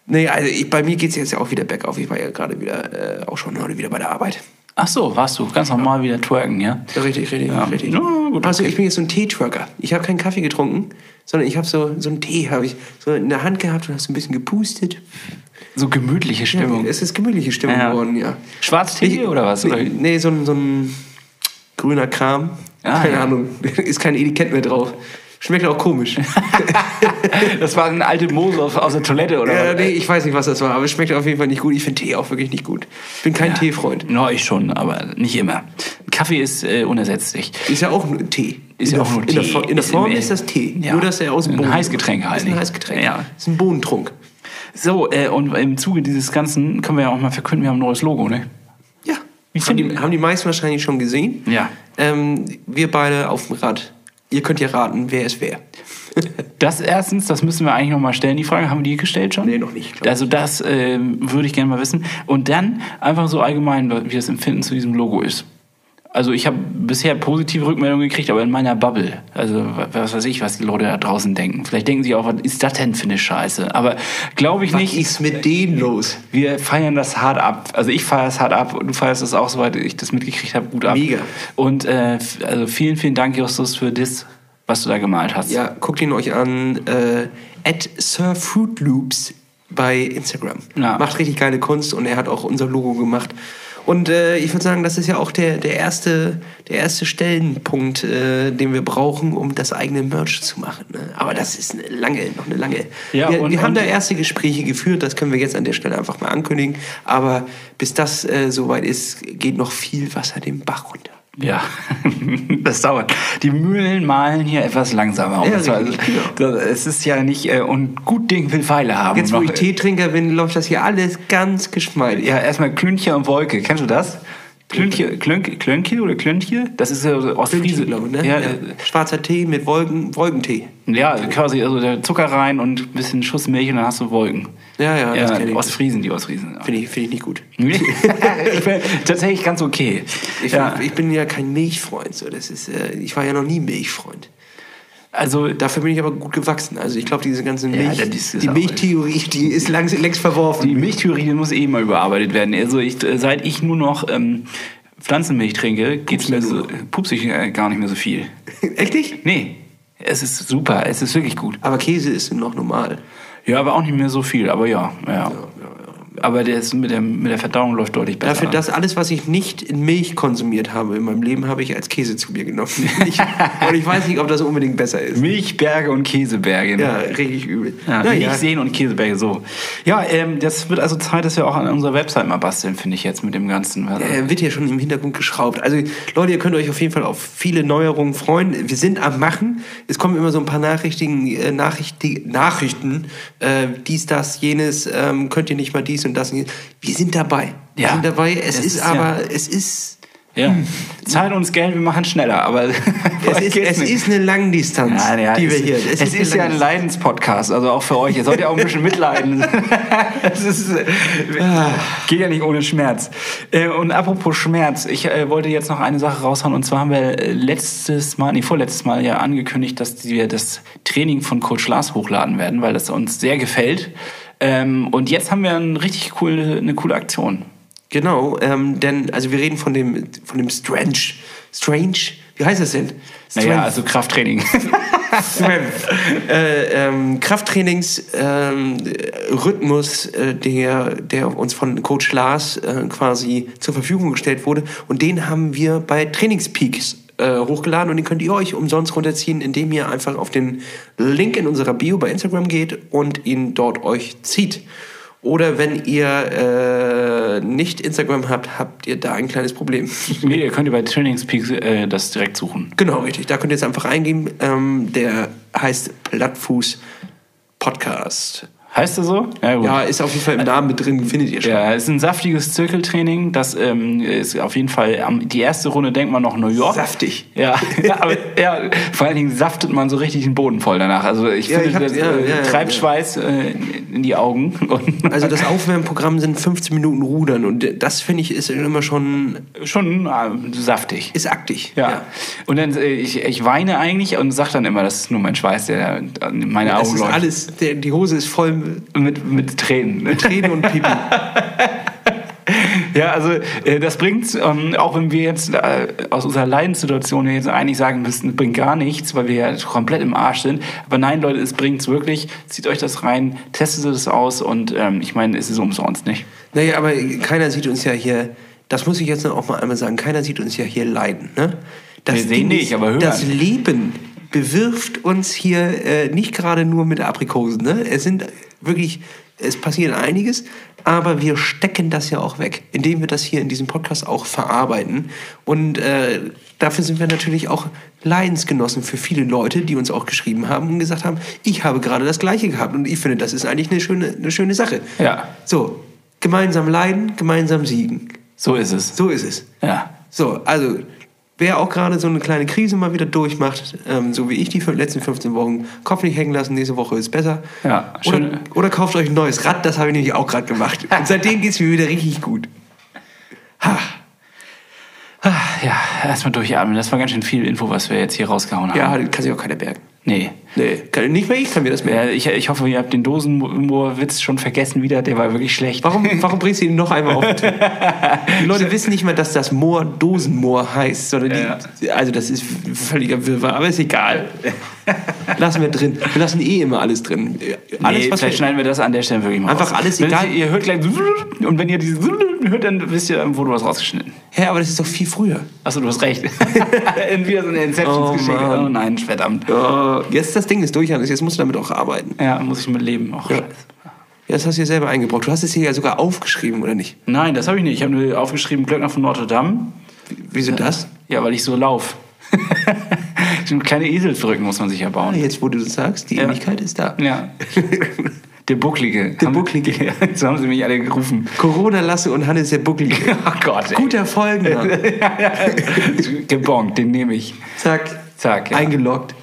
Nee, also ich, bei mir geht es jetzt ja auch wieder bergauf. Ich war ja gerade wieder, äh, auch schon heute wieder bei der Arbeit. Ach so, warst du ganz normal wieder twerken, ja? Ja, richtig, richtig, Ja. richtig. Ja, gut, also okay. ich bin jetzt so ein Teetrucker. Ich habe keinen Kaffee getrunken, sondern ich habe so, so einen Tee habe ich so in der Hand gehabt und hast so ein bisschen gepustet. So gemütliche Stimmung. Es ist gemütliche Stimmung Ja. geworden, ja. Schwarztee Ich- oder was? Oder? Nee, nee so, ein, so ein grüner Kram. Ah, Keine ja. Ahnung. Ist kein Etikett mehr drauf. Schmeckt auch komisch. Das war eine alte Mose aus, aus der Toilette oder ja, was? nee, ich weiß nicht, was das war, aber es schmeckt auf jeden Fall nicht gut. Ich finde Tee auch wirklich nicht gut. Ich bin kein Teefreund. No, ich schon, aber nicht immer. Kaffee ist äh, unersetzlich. Ist ja auch nur Tee. Ist ja auch nur in Der, Tee. In der Ist Form im- ist das Tee. Ja. Nur, dass er aus dem Ein Boden Heißgetränk halt Ist ein. Heißgetränk. Ja. Ist ein Bohnentrunk. So, äh, und im Zuge dieses Ganzen können wir ja auch mal verkünden, wir haben ein neues Logo, ne? Ja. Wie haben, die, haben die meisten wahrscheinlich schon gesehen. Ja. Ähm, wir beide auf dem Rad. Ihr könnt ja raten, wer es wer. Das erstens, das müssen wir eigentlich noch mal stellen. Die Frage haben wir die gestellt schon? Nee, noch nicht, ich. Also das ähm, würde ich gerne mal wissen. Und dann einfach so allgemein, wie das Empfinden zu diesem Logo ist. Also ich habe bisher positive Rückmeldungen gekriegt, aber in meiner Bubble. Also was weiß ich, was die Leute da draußen denken. Vielleicht denken sie auch, was ist das denn für eine Scheiße? Aber glaube ich Was nicht. ist mit denen los? Wir feiern das hart ab. Also ich feiere es hart ab und du feierst es auch, soweit ich das mitgekriegt habe, gut ab. Mega. Und äh, also vielen, vielen Dank, Justus, für das, was du da gemalt hast. Ja, guckt ihn euch an. Äh, at Sir Fruit Loops bei Instagram. Ja. Macht richtig geile Kunst und er hat auch unser Logo gemacht. Und äh, ich würde sagen, das ist ja auch der, der, erste, der erste Stellenpunkt, äh, den wir brauchen, um das eigene Merch zu machen. Ne? Aber das ist eine lange, noch eine lange. Ja, wir und- wir haben und- da erste Gespräche geführt, das können wir jetzt an der Stelle einfach mal ankündigen. Aber bis das äh, soweit ist, geht noch viel Wasser den Bach runter. Ja, das dauert. Die Mühlen malen hier etwas langsamer. Ja, genau. das, es ist ja nicht, äh, und gut Ding will Pfeile haben. Jetzt, wo ich Teetrinker bin, läuft das hier alles ganz geschmeidig. Ja, erstmal Klünche und Wolke. Kennst du das? Klünche, Klönke, Klönke oder Klönche? Das ist ja so aus Friese. glaube ich, ne? Ja, Ja. Schwarzer Tee mit Wolken, Wolkentee. ja, quasi also der Zucker rein und ein bisschen Schuss Milch und dann hast du Wolken. Ja, ja, das ja kenn ich. Ostfriesen, die Ostfriesen. Finde ich, finde ich nicht gut. ich bin tatsächlich ganz okay. Ich, ja, ich bin ja kein Milchfreund. So. Das ist, äh, ich war ja noch nie Milchfreund. Also Dafür bin ich aber gut gewachsen. Also ich glaube, diese ganze Ja, Milch, ist die Milchtheorie, die ist längst, längst verworfen. Die Milchtheorie die muss eh mal überarbeitet werden. Also ich, seit ich nur noch ähm, Pflanzenmilch trinke, geht's mir so, pups ich äh, gar nicht mehr so viel. Echt nicht? Nee, es ist super, es ist wirklich gut. Aber Käse ist noch normal. Ja, aber auch nicht mehr so viel, aber ja, ja. Aber der ist mit, der, mit der Verdauung läuft deutlich besser. Dafür, dass alles, was ich nicht in Milch konsumiert habe in meinem Leben, habe ich als Käse zu mir genommen. Ich, und ich weiß nicht, ob das unbedingt besser ist. Milchberge und Käseberge. ne? Ja, richtig übel. Ja, Naja. Milchseen und Käseberge, so. Ja, ähm, das wird also Zeit, dass wir auch an unserer Website mal basteln, finde ich jetzt mit dem Ganzen. Also, Er wird ja schon im Hintergrund geschraubt. Also Leute, ihr könnt euch auf jeden Fall auf viele Neuerungen freuen. Wir sind am Machen. Es kommen immer so ein paar Nachrichten, äh, Nachrichten, Nachrichten äh, dies, das, jenes, ähm, könnt ihr nicht mal dies und das. Und. Wir sind dabei. Wir Ja, sind dabei. Es ist, ist aber, ja- es ist, ja. Zahlt uns Geld, wir machen schneller, aber es ist, es ist eine Langdistanz, Ja, ja, die wir es, hier. Es, ist, eine ja ein. Leidenspodcast, also auch für euch. Ihr sollt ja auch ein bisschen mitleiden. es ist, äh, geht ja nicht ohne Schmerz. Äh, Und apropos Schmerz, ich äh, wollte jetzt noch eine Sache raushauen. Und zwar haben wir letztes Mal, nee, vorletztes Mal ja angekündigt, dass wir das Training von Coach Lars hochladen werden, weil das uns sehr gefällt. Ähm, Und jetzt haben wir eine richtig coole, eine coole Aktion. Genau, ähm, denn, also wir reden von dem, von dem Strange, Strange, wie heißt das denn? Naja, also Krafttraining. Strength. äh, ähm, Krafttrainings ähm, äh, der, der uns von Coach Lars äh, quasi zur Verfügung gestellt wurde. Und den haben wir bei Trainingspeaks äh, hochgeladen und den könnt ihr euch umsonst runterziehen, indem ihr einfach auf den Link in unserer Bio bei Instagram geht und ihn dort euch zieht. Oder wenn ihr äh, nicht Instagram habt, habt ihr da ein kleines Problem. nee, ihr könnt ihr bei Trainingspeaks äh, das direkt suchen. Genau, richtig. Da könnt ihr jetzt einfach eingeben. Ähm, der heißt Plattfuß Podcast. Heißt er so? Ja. Ja, ist auf jeden Fall im Namen mit drin, findet ihr schon. Ja, es ist ein saftiges Zirkeltraining. Das ähm, ist auf jeden Fall die erste Runde denkt man noch New York. Saftig. Ja, ja, aber ja, vor allen Dingen saftet man so richtig den Boden voll danach. Also ich Ja, finde, ich hab- das ja, äh, treibt. Schweiß äh, in die Augen. Und Also das Aufwärmprogramm sind 15 Minuten Rudern und das finde ich ist immer schon schon äh, saftig. ist aktig. Ja. Und dann äh, ich, ich weine eigentlich und sag dann immer, das ist nur mein Schweiß, der in meine Das Augen ist läuft. alles, der, die Hose ist voll mit mit, mit Tränen. Tränen und Pipi. Ja, also äh, das bringt, ähm, auch wenn wir jetzt äh, aus unserer Leidenssituation jetzt eigentlich sagen müssten, es bringt gar nichts, weil wir ja komplett im Arsch sind. Aber nein, Leute, es bringt's wirklich. Zieht euch das rein, testet es aus und ähm, ich meine, es ist umsonst nicht. Naja, aber keiner sieht uns ja hier, das muss ich jetzt auch mal einmal sagen, keiner sieht uns ja hier leiden. Ne? Das Wir sehen Ding nicht, aber hören. Das Leben bewirft uns hier äh, nicht gerade nur mit Aprikosen. Ne? Es sind wirklich, es passiert einiges, aber wir stecken das ja auch weg, indem wir das hier in diesem Podcast auch verarbeiten. Und äh, dafür sind wir natürlich auch Leidensgenossen für viele Leute, die uns auch geschrieben haben und gesagt haben, ich habe gerade das Gleiche gehabt und ich finde, das ist eigentlich eine schöne, eine schöne Sache. Ja. So, gemeinsam leiden, gemeinsam siegen. So ist es. So ist es. Ja. So, also wer auch gerade so eine kleine Krise mal wieder durchmacht, ähm, so wie ich die letzten 15 Wochen, Kopf nicht hängen lassen, nächste Woche ist besser. Ja, oder, schön. oder kauft euch ein neues Rad, das habe ich nämlich auch gerade gemacht. Und seitdem geht es mir wieder richtig gut. Ha. Ah, Ja, erstmal durchatmen. Das war ganz schön viel Info, was wir jetzt hier rausgehauen haben. Ja, kann sich auch keiner merken. Nee. Nee, kann, nicht mehr ich kann mir das merken. Ja, ich, ich hoffe, ihr habt den Dosenmoor-Witz schon vergessen wieder. Der war wirklich schlecht. Warum, warum bringst du ihn noch einmal auf? Die Leute wissen nicht mal, dass das Moor Dosenmoor heißt, sondern die, also das ist völliger Wirrwarr, aber ist egal. Lassen wir drin. Wir lassen eh immer alles drin. Alles, nee, was vielleicht wir, schneiden wir das an der Stelle wirklich mal Einfach raus. alles wenn egal. Ihr, hört gleich und wenn ihr dieses hört, dann wisst ihr, wo du was rausgeschnitten. Hä, aber das ist doch viel früher. Achso, du hast recht. Wieder so eine Inceptions-Geschichte. Oh. Oh, nein, verdammt. Ja, jetzt das Ding ist durch, Hannes. Jetzt musst du damit auch arbeiten. Ja, muss ich mit leben. Och, Ja. scheiße. Ja, das hast du dir selber eingebrockt. Du hast es hier ja sogar aufgeschrieben, oder nicht? Nein, das habe ich nicht. Ich habe nur aufgeschrieben, Glöckner von Notre Dame. Wieso das? Ja, weil ich so lauf. so kleine Eselsbrücken muss man sich ja bauen. Jetzt, wo du das sagst, die Ja. Ähnlichkeit ist da. Ja. Der Bucklige. Der Bucklige. Jetzt haben sie mich alle gerufen. Corona Lasse und Hannes der Bucklige. Oh Gott, ey. Guter Folgenname. Gebongt, den nehme ich. Zack. Zack, ja. Eingeloggt.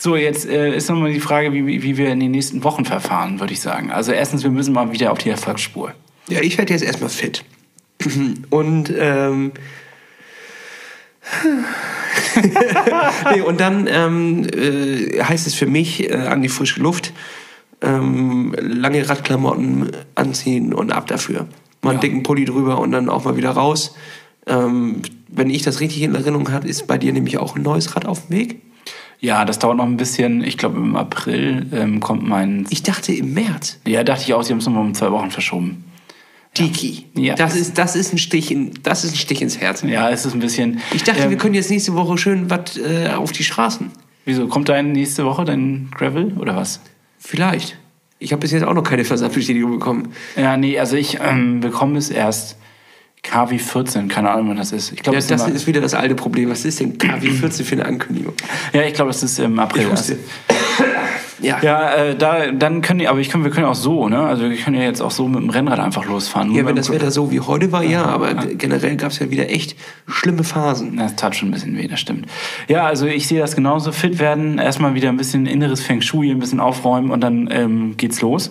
So, jetzt äh, ist nochmal die Frage, wie, wie wir in den nächsten Wochen verfahren, würde ich sagen. Also erstens, wir müssen mal wieder auf die Erfolgsspur. Ja, ich werde jetzt erstmal fit. Und, ähm. nee, und dann ähm, äh, heißt es für mich äh, an die frische Luft, ähm, lange Radklamotten anziehen und ab dafür. Mal einen Ja. dicken Pulli drüber und dann auch mal wieder raus. Ähm, wenn ich das richtig in Erinnerung habe, ist bei dir nämlich auch ein neues Rad auf dem Weg. Ja, das dauert noch ein bisschen. Ich glaube, im April ähm, kommt mein... Ich dachte im März. Ja, dachte ich auch, sie haben es nochmal um zwei Wochen verschoben. Diki. Ja. Das, ist, das, ist ein Stich in, das ist ein Stich ins Herz. Ja, es ist ein bisschen... Ich dachte, ähm, wir können jetzt nächste Woche schön was äh, auf die Straßen. Wieso, kommt dein nächste Woche dein Gravel oder was? Vielleicht. Ich habe bis jetzt auch noch keine Versandbestätigung bekommen. Ja, nee, also ich ähm, bekomme es erst KW 14, keine Ahnung, wann das ist. Ich glaube, Ja, das immer- ist wieder das alte Problem. Was ist denn KW14 für eine Ankündigung? ja, ich glaube, das ist im April. Ich. Ja. Ja, äh, da, dann können die, aber ich können, wir können auch so, ne? Also wir können ja jetzt auch so mit dem Rennrad einfach losfahren. Ja, wenn das Wetter so wie heute war, ja, aber generell gab es ja wieder echt schlimme Phasen. Das tat schon ein bisschen weh, das stimmt. Ja, also ich sehe das genauso. Fit werden, erstmal wieder ein bisschen inneres Feng Shui, ein bisschen aufräumen und dann ähm, geht's los.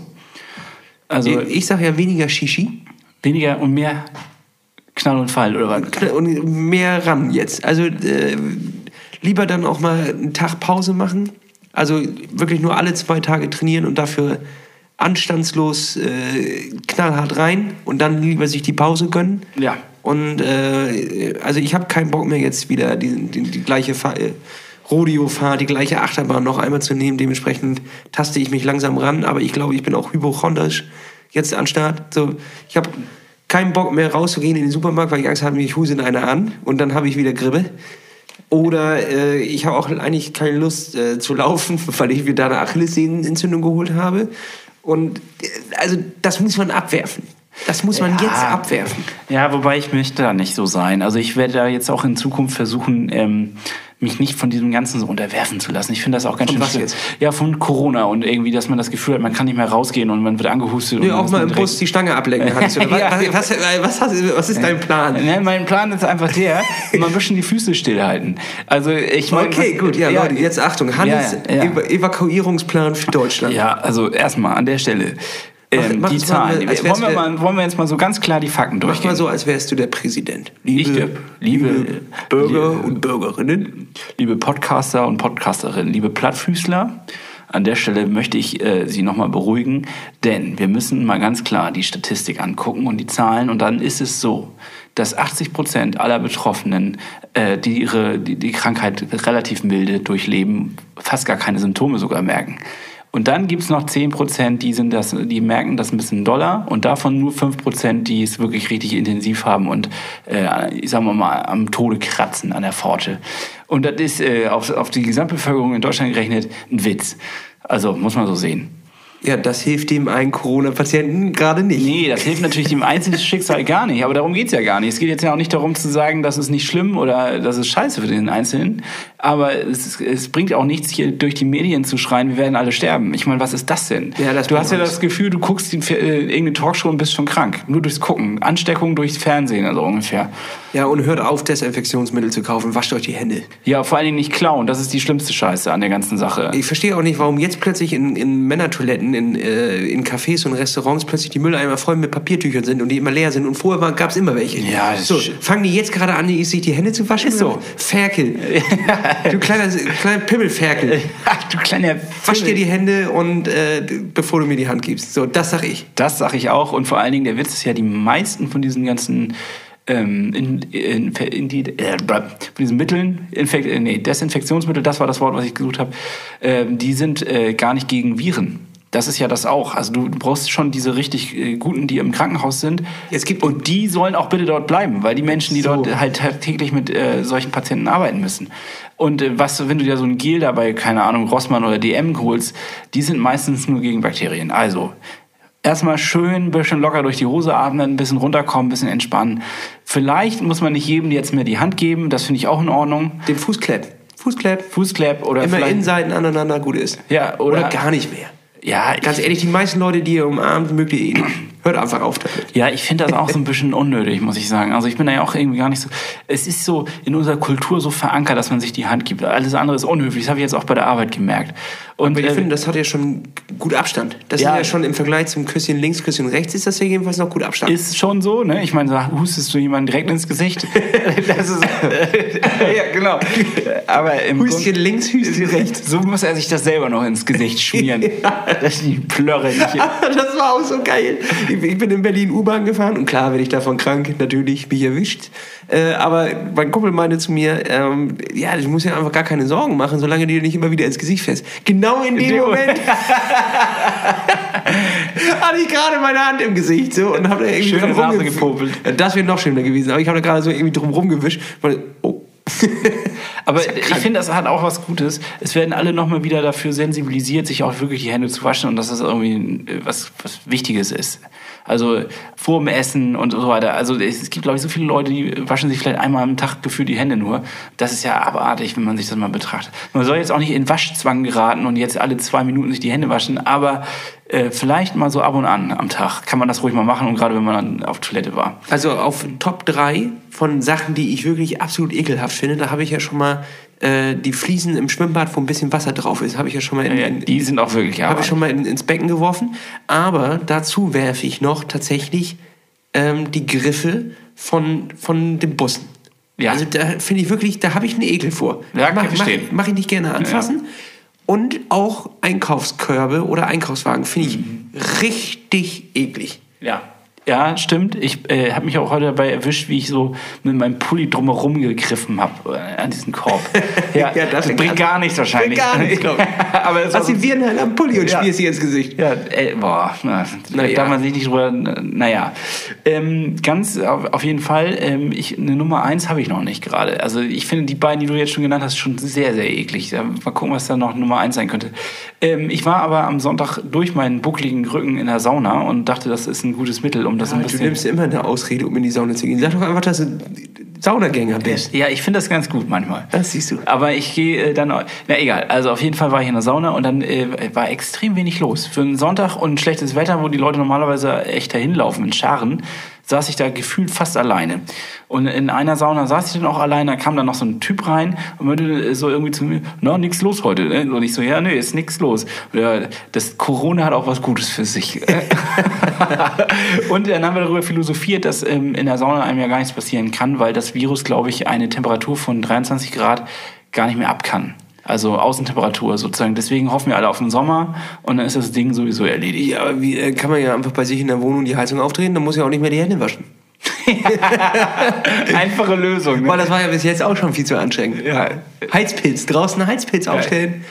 Also Ich sage ja weniger Shishi weniger und mehr Knall und Fall, oder was? und mehr ran jetzt. Also äh, lieber dann auch mal einen Tag Pause machen. Also wirklich nur alle zwei Tage trainieren und dafür anstandslos äh, knallhart rein und dann lieber sich die Pause gönnen. Ja. Und äh, also ich habe keinen Bock mehr jetzt wieder die, die, die gleiche Fahr äh, Rodeo-Fahrt, die gleiche Achterbahn noch einmal zu nehmen. Dementsprechend taste ich mich langsam ran, aber ich glaube, ich bin auch hypochondrisch jetzt an Start. So, ich habe keinen Bock mehr rauszugehen in den Supermarkt, weil ich Angst habe, mich huselt einer an und dann habe ich wieder Grippe. Oder äh, ich habe auch eigentlich keine Lust äh, zu laufen, weil ich wieder eine Achillessehnenentzündung geholt habe. Und äh, also das muss man abwerfen. Das muss man Ja. jetzt abwerfen. Ja, wobei ich möchte da nicht so sein. Also ich werde da jetzt auch in Zukunft versuchen, ähm, mich nicht von diesem Ganzen so unterwerfen zu lassen. Ich finde das auch ganz Von schön was schlimm. jetzt? Ja, von Corona und irgendwie, dass man das Gefühl hat, man kann nicht mehr rausgehen und man wird angehustet. Nee, und auch mal man im Bus die Stange ablenken Ja. was, was, was, was, ist dein Plan? Ne, mein Plan ist einfach der, mal ein bisschen die Füße stillhalten. Also ich meine, Okay, gut, ja, Leute, jetzt Achtung. Hannes, Ja, ja. Ev Evakuierungsplan für Deutschland. Ja, also erstmal an der Stelle. Ähm, mach die mal, Zahlen. wär's wollen, wir mal, wollen wir jetzt mal so ganz klar die Fakten Mach durchgehen? mal so, als wärst du der Präsident. Ich, der- liebe- Bürger liebe- und Bürgerinnen. liebe Podcaster und Podcasterinnen, liebe Plattfüßler, An der Stelle möchte ich äh, Sie nochmal beruhigen, denn wir müssen mal ganz klar die Statistik angucken und die Zahlen und dann ist es so, dass 80 Prozent aller Betroffenen, äh, die ihre die, die Krankheit relativ milde durchleben, fast gar keine Symptome sogar merken. Und dann gibt's noch 10 Prozent, die, sind das, die merken das ein bisschen doller und davon nur 5 Prozent, die es wirklich richtig intensiv haben und, äh, sagen wir mal, am Tode kratzen an der Pforte. Und das ist äh, auf, auf die Gesamtbevölkerung in Deutschland gerechnet ein Witz. Also muss man so sehen. Ja, das hilft dem einen Corona-Patienten gerade nicht. Nee, das hilft natürlich dem einzelnen Schicksal gar nicht. Aber darum geht's ja gar nicht. Es geht jetzt ja auch nicht darum zu sagen, das ist nicht schlimm oder das ist scheiße für den Einzelnen. Aber es, es bringt auch nichts, hier durch die Medien zu schreien, wir werden alle sterben. Ich meine, was ist das denn? Ja, das du hast ja das Gefühl, du guckst die, äh, irgendeine Talkshow und bist schon krank. Nur durchs Gucken. Ansteckung durchs Fernsehen, also ungefähr. Ja, und hört auf, Desinfektionsmittel zu kaufen. Wascht euch die Hände. Ja, vor allen Dingen nicht klauen. Das ist die schlimmste Scheiße an der ganzen Sache. Ich verstehe auch nicht, warum jetzt plötzlich in, in Männertoiletten, in, äh, in Cafés und Restaurants plötzlich die Mülleimer voll mit Papiertüchern sind und die immer leer sind. Und vorher gab es immer welche. Ja, so, fangen die jetzt gerade an, sich die Hände zu waschen? Ist so. Ferkel. du kleiner, kleiner Pimmelferkel. Ach, du kleiner Wasch dir die Hände und äh, bevor du mir die Hand gibst. So, das sag ich. Das sag ich auch. Und vor allen Dingen, der Witz ist ja, die meisten von diesen ganzen ähm, in, in, in die, äh, von diesen Mitteln, Infek äh, nee, Desinfektionsmittel, das war das Wort, was ich gesucht habe, ähm, die sind äh, gar nicht gegen Viren. Das ist ja das auch. Also du brauchst schon diese richtig äh, guten, die im Krankenhaus sind. Es gibt- und die sollen auch bitte dort bleiben, weil die Menschen, die So. dort halt täglich mit äh, solchen Patienten arbeiten müssen. Und äh, was, wenn du dir so ein Gel dabei, keine Ahnung, Rossmann oder DM holst, die sind meistens nur gegen Bakterien. Also erstmal schön ein bisschen locker durch die Hose atmen, ein bisschen runterkommen, ein bisschen entspannen. Vielleicht muss man nicht jedem jetzt mehr die Hand geben, das finde ich auch in Ordnung. Den Fußklepp. Fußklepp. Fußklapp oder Immer Innenseiten aneinander gut ist. Ja, oder, oder- gar nicht mehr. Ja, Ganz ich, ehrlich, die meisten Leute, die ihr umarmt, mögt ihr eh nicht. Hört einfach auf damit. ja, ich finde das auch so ein bisschen unnötig, muss ich sagen. Also ich bin da ja auch irgendwie gar nicht so. Es ist so in unserer Kultur so verankert, dass man sich die Hand gibt. Alles andere ist unhöflich. Das habe ich jetzt auch bei der Arbeit gemerkt. Und Aber ich äh, finde, das hat ja schon gut Abstand. Das Ja. ist ja schon im Vergleich zum Küsschen links, Küsschen rechts, ist das ja jedenfalls noch gut Abstand. Ist schon so, ne? Ich meine, sag, hustest du jemanden direkt ins Gesicht? das ist, ja, genau. Aber im Hüschen links, Hüschen rechts. So muss er sich das selber noch ins Gesicht schmieren. Das ist die Plörre nicht. das war auch so geil. Ich, ich bin in Berlin U-Bahn gefahren und klar werde ich davon krank, natürlich mich erwischt. Äh, aber mein Kumpel meinte zu mir, ähm, ja, du musst ja einfach gar keine Sorgen machen, solange du dir nicht immer wieder ins Gesicht fährst. Genau in dem Moment hatte ich gerade meine Hand im Gesicht so und habe da irgendwie Schöne drum Nase rumgew- gepopelt. Ja, Das wäre noch schöner gewesen, aber ich habe da gerade so irgendwie drum rumgewischt. weil- Oh. Aber ich finde, das hat auch was Gutes. Es werden alle nochmal wieder dafür sensibilisiert, sich auch wirklich die Hände zu waschen und dass das irgendwie äh, was, was Wichtiges ist. Also vor dem Essen und so weiter. Also es gibt, glaube ich, so viele Leute, die waschen sich vielleicht einmal am Tag gefühlt die Hände nur. Das ist ja abartig, wenn man sich das mal betrachtet. Man soll jetzt auch nicht in Waschzwang geraten und jetzt alle zwei Minuten sich die Hände waschen, aber äh, vielleicht mal so ab und an am Tag kann man das ruhig mal machen und gerade wenn man dann auf Toilette war. Also auf Top 3 von Sachen, die ich wirklich absolut ekelhaft finde, da habe ich ja schon mal äh, die Fliesen im Schwimmbad, wo ein bisschen Wasser drauf ist, habe ich ja schon mal in, Ja, in, die sind auch wirklich habe ich schon mal in, ins Becken geworfen. Aber dazu werfe ich noch tatsächlich ähm, die Griffe von, von den Bussen. Ja. Also da finde ich wirklich, da habe ich einen Ekel vor. Ja, kann mach, ich verstehen. Mach, mach ich nicht gerne anfassen. Und auch Einkaufskörbe oder Einkaufswagen finde ich Mhm. richtig eklig. Ja. Ja, stimmt. Ich äh, habe mich auch heute dabei erwischt, wie ich so mit meinem Pulli drumherum gegriffen habe äh, an diesen Korb. Ja, Ja, das bringt gar nichts wahrscheinlich. Gar nichts, glaub ich. Aber es Hast die Viren halt am Pulli und Ja. schmierst sie ins Gesicht. ja, äh, boah, na, Naja. darf man sich nicht drüber, naja. Ähm, ganz auf, auf jeden Fall, ähm, ich, eine Nummer eins habe ich noch nicht gerade. Also ich finde die beiden, die du jetzt schon genannt hast, schon sehr, sehr eklig. Ja, Mal gucken, was da noch Nummer eins sein könnte. Ähm, ich war aber am Sonntag durch meinen buckligen Rücken in der Sauna und dachte, das ist ein gutes Mittel, um das ein Du bisschen... nimmst immer eine Ausrede, um in die Sauna zu gehen. Sag doch einfach, dass du Saunagänger bist. Ja, ich finde das ganz gut manchmal. Das siehst du. Aber ich gehe äh, dann, na egal, also auf jeden Fall war ich in der Sauna und dann äh, war extrem wenig los. Für einen Sonntag und schlechtes Wetter, wo die Leute normalerweise echt dahin laufen in Scharen, saß ich da gefühlt fast alleine. Und in einer Sauna saß ich dann auch alleine, da kam dann noch so ein Typ rein und meinte so irgendwie zu mir, na, nix los heute. Ne? Und ich so, ja, nee, ist nix los. Das Corona hat auch was Gutes für sich. und dann haben wir darüber philosophiert, dass ähm, in der Sauna einem ja gar nichts passieren kann, weil das Virus, glaube ich, eine Temperatur von 23 Grad gar nicht mehr ab kann. Also Außentemperatur sozusagen. Deswegen hoffen wir alle auf den Sommer und dann ist das Ding sowieso erledigt. Ja, aber wie äh, kann man ja einfach bei sich in der Wohnung die Heizung aufdrehen, dann muss ja auch nicht mehr die Hände waschen. Einfache Lösung. Boah, Ne? das war ja bis jetzt auch schon viel zu anstrengend. Ja. Heizpilz, draußen Heizpilz aufstellen.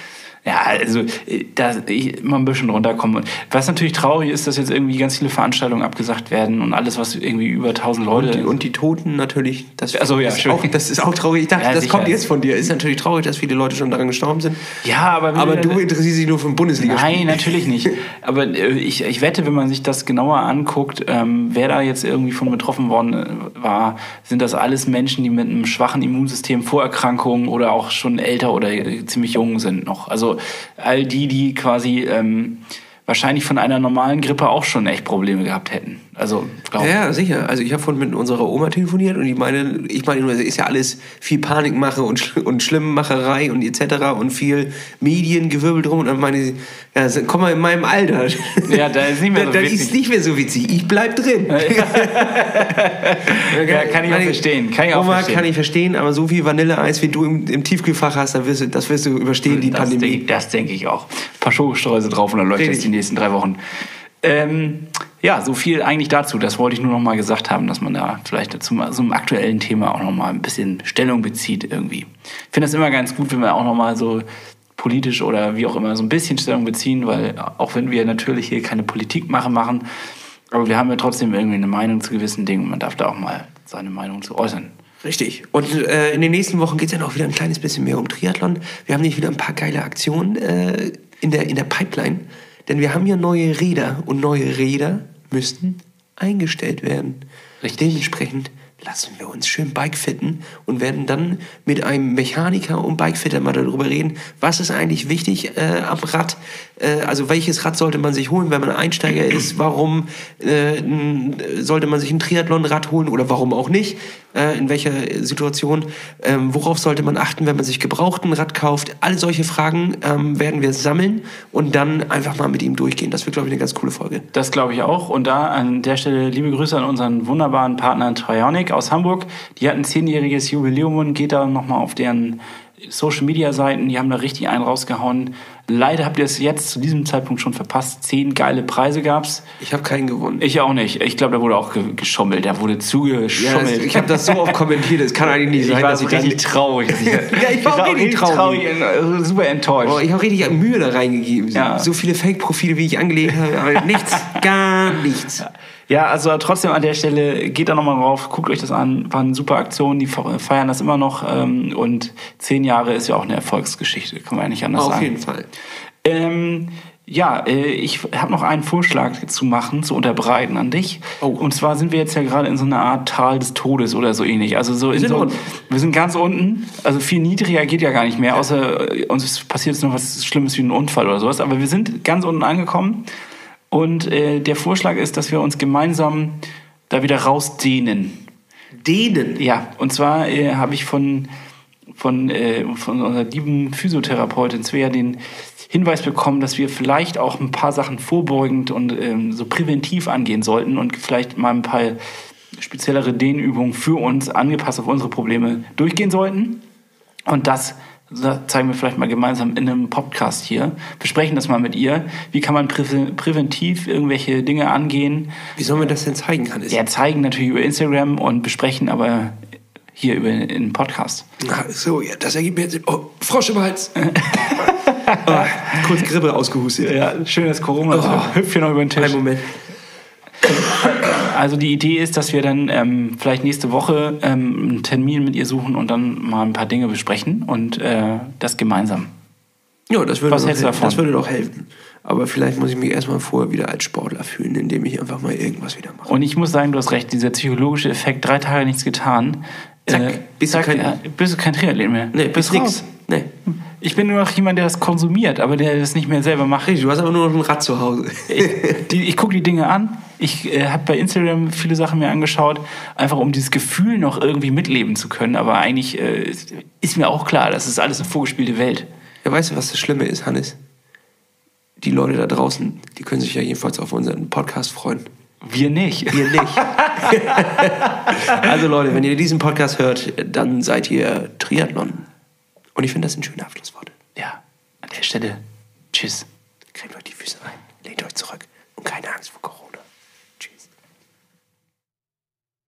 Ja, also äh, da ich mal ein bisschen runterkommen. Was natürlich traurig ist, dass jetzt irgendwie ganz viele Veranstaltungen abgesagt werden und alles, was irgendwie über 1000 Leute. Und die, und die Toten natürlich. Das, Ach so, ja, ist schön. auch, das ist auch traurig. Ich dachte, Ja, das sicher. kommt jetzt von dir. Ist natürlich traurig, dass viele Leute schon daran gestorben sind. ja, aber Aber du interessierst dich nur für den Bundesliga. Nein, natürlich nicht. Aber äh, ich, ich wette, wenn man sich das genauer anguckt, ähm, wer da jetzt irgendwie von betroffen worden äh, war, sind das alles Menschen, die mit einem schwachen Immunsystem, Vorerkrankungen oder auch schon älter oder ziemlich jung sind noch. Also all die, die quasi ähm, wahrscheinlich von einer normalen Grippe auch schon echt Probleme gehabt hätten. Also, glaub, Ja, sicher. Also ich habe vorhin mit unserer Oma telefoniert und ich meine, ich meine, es ist ja alles viel Panikmache und, und Schlimmmacherei und etc. und viel Mediengewirbeldrum drum. Und dann meine sie, ja, komm mal in meinem Alter. Ja, da ist nicht mehr so Da- da witzig. ist nicht mehr so witzig. Ich bleib drin. Ja, kann ich auch verstehen. Kann ich auch Oma, verstehen. kann ich verstehen, aber so viel Vanilleeis, wie du im, im Tiefkühlfach hast, das wirst du, das wirst du überstehen, die das Pandemie. Denke, das denke ich auch. Ein paar Schokostreusel drauf und dann läuft das die nächsten drei Wochen. Ähm, ja, so viel eigentlich dazu. Das wollte ich nur noch mal gesagt haben, dass man da vielleicht zu so einem aktuellen Thema auch noch mal ein bisschen Stellung bezieht irgendwie. Ich finde das immer ganz gut, wenn wir auch noch mal so politisch oder wie auch immer so ein bisschen Stellung beziehen, weil auch wenn wir natürlich hier keine Politikmache machen, aber wir haben ja trotzdem irgendwie eine Meinung zu gewissen Dingen und man darf da auch mal seine Meinung zu äußern. Richtig. Und äh, in den nächsten Wochen geht es ja noch wieder ein kleines bisschen mehr um Triathlon. Wir haben nämlich wieder ein paar geile Aktionen äh, in, der, in der Pipeline. Denn wir haben ja neue Räder und neue Räder müssten eingestellt werden. Richtig. Dementsprechend lassen wir uns schön Bikefitten und werden dann mit einem Mechaniker und Bikefitter mal darüber reden, was ist eigentlich wichtig äh, am Rad, also welches Rad sollte man sich holen, wenn man Einsteiger ist, warum äh, sollte man sich ein Triathlonrad holen oder warum auch nicht, äh, in welcher Situation, ähm, worauf sollte man achten, wenn man sich gebraucht ein Rad kauft, alle solche Fragen ähm, werden wir sammeln und dann einfach mal mit ihm durchgehen. Das wird, glaube ich, eine ganz coole Folge. Das glaube ich auch. Und da an der Stelle liebe Grüße an unseren wunderbaren Partner Trionic aus Hamburg. Die hatten zehnjähriges Jubiläum und geht da nochmal auf deren Social Media Seiten. Die haben da richtig einen rausgehauen. Leider habt ihr es jetzt zu diesem Zeitpunkt schon verpasst. Zehn geile Preise gab's. Ich habe keinen gewonnen. Ich auch nicht. Ich glaube, da wurde auch ge geschummelt. Da wurde Ja, zugeschummelt. ich habe das so oft kommentiert, es kann eigentlich nicht Ich sein, war dass ich richtig traurig. ich- Ja, ich war auch richtig traurig. und, äh, super enttäuscht. Oh, ich habe richtig Mühe da reingegeben. Ja. So viele Fake-Profile, wie ich angelegt habe, nichts, gar nichts. Ja, also trotzdem an der Stelle geht da nochmal drauf, guckt euch das an, war eine super Aktion, die feiern das immer noch ähm, und zehn Jahre ist ja auch eine Erfolgsgeschichte, kann man ja nicht anders Auf sagen. jeden Fall. Ähm, ja, äh, ich habe noch einen Vorschlag zu machen, zu unterbreiten an dich. Oh. Und zwar sind wir jetzt ja gerade in so einer Art Tal des Todes oder so ähnlich. Also so in sind so, unten. wir sind ganz unten. Also viel niedriger geht ja gar nicht mehr, außer äh, uns passiert jetzt noch was Schlimmes wie ein Unfall oder sowas. Aber wir sind ganz unten angekommen. Und äh, der Vorschlag ist, dass wir uns gemeinsam da wieder rausdehnen. Denen. Ja, und zwar äh, habe ich von, von, äh, von unserer lieben Physiotherapeutin Svea den Hinweis bekommen, dass wir vielleicht auch ein paar Sachen vorbeugend und ähm, so präventiv angehen sollten und vielleicht mal ein paar speziellere Dehnübungen für uns, angepasst auf unsere Probleme, durchgehen sollten. Und das zeigen wir vielleicht mal gemeinsam in einem Podcast hier. Besprechen das mal mit ihr. Wie kann man prä präventiv irgendwelche Dinge angehen? Wie sollen wir das denn zeigen, Hannes? Ja, zeigen natürlich über Instagram und besprechen aber hier über einen Podcast. Ach so, ja, das ergibt mir jetzt. Oh, Frosch im Hals. oh, kurz Grippe ausgehustet. Ja, schönes Corona. Oh. Hüpft hier noch über den Tisch. Einen Moment. Also die Idee ist, dass wir dann ähm, vielleicht nächste Woche ähm, einen Termin mit ihr suchen und dann mal ein paar Dinge besprechen und äh, das gemeinsam. Ja, das würde, Was doch hältst du helfen. davon? das würde doch helfen. Aber vielleicht muss ich mich erstmal vorher wieder als Sportler fühlen, indem ich einfach mal irgendwas wieder mache. Und ich muss sagen, du hast recht, dieser psychologische Effekt, drei Tage nichts getan. äh, Zack, bist du kein- ja, bist du kein Triathlet mehr. Nee, bist bist nix. Nee. Ich bin nur noch jemand, der das konsumiert, aber der das nicht mehr selber macht. Du hast aber nur noch ein Rad zu Hause. Ich, die, ich gucke die Dinge an. Ich äh, habe bei Instagram viele Sachen mir angeschaut, einfach um dieses Gefühl noch irgendwie mitleben zu können. Aber eigentlich äh, ist- mir auch klar, das ist alles eine vorgespielte Welt. Ja, weißt du, was das Schlimme ist, Hannes? Die Leute da draußen, die können sich ja jedenfalls auf unseren Podcast freuen. Wir nicht. Ihr nicht. also Leute, wenn ihr diesen Podcast hört, dann seid ihr Triathlon. Und ich finde das sind schöne Abschlussworte. Ja, an der Stelle, tschüss. Cremt euch die Füße ein, lehnt euch zurück und keine Angst vor Corona.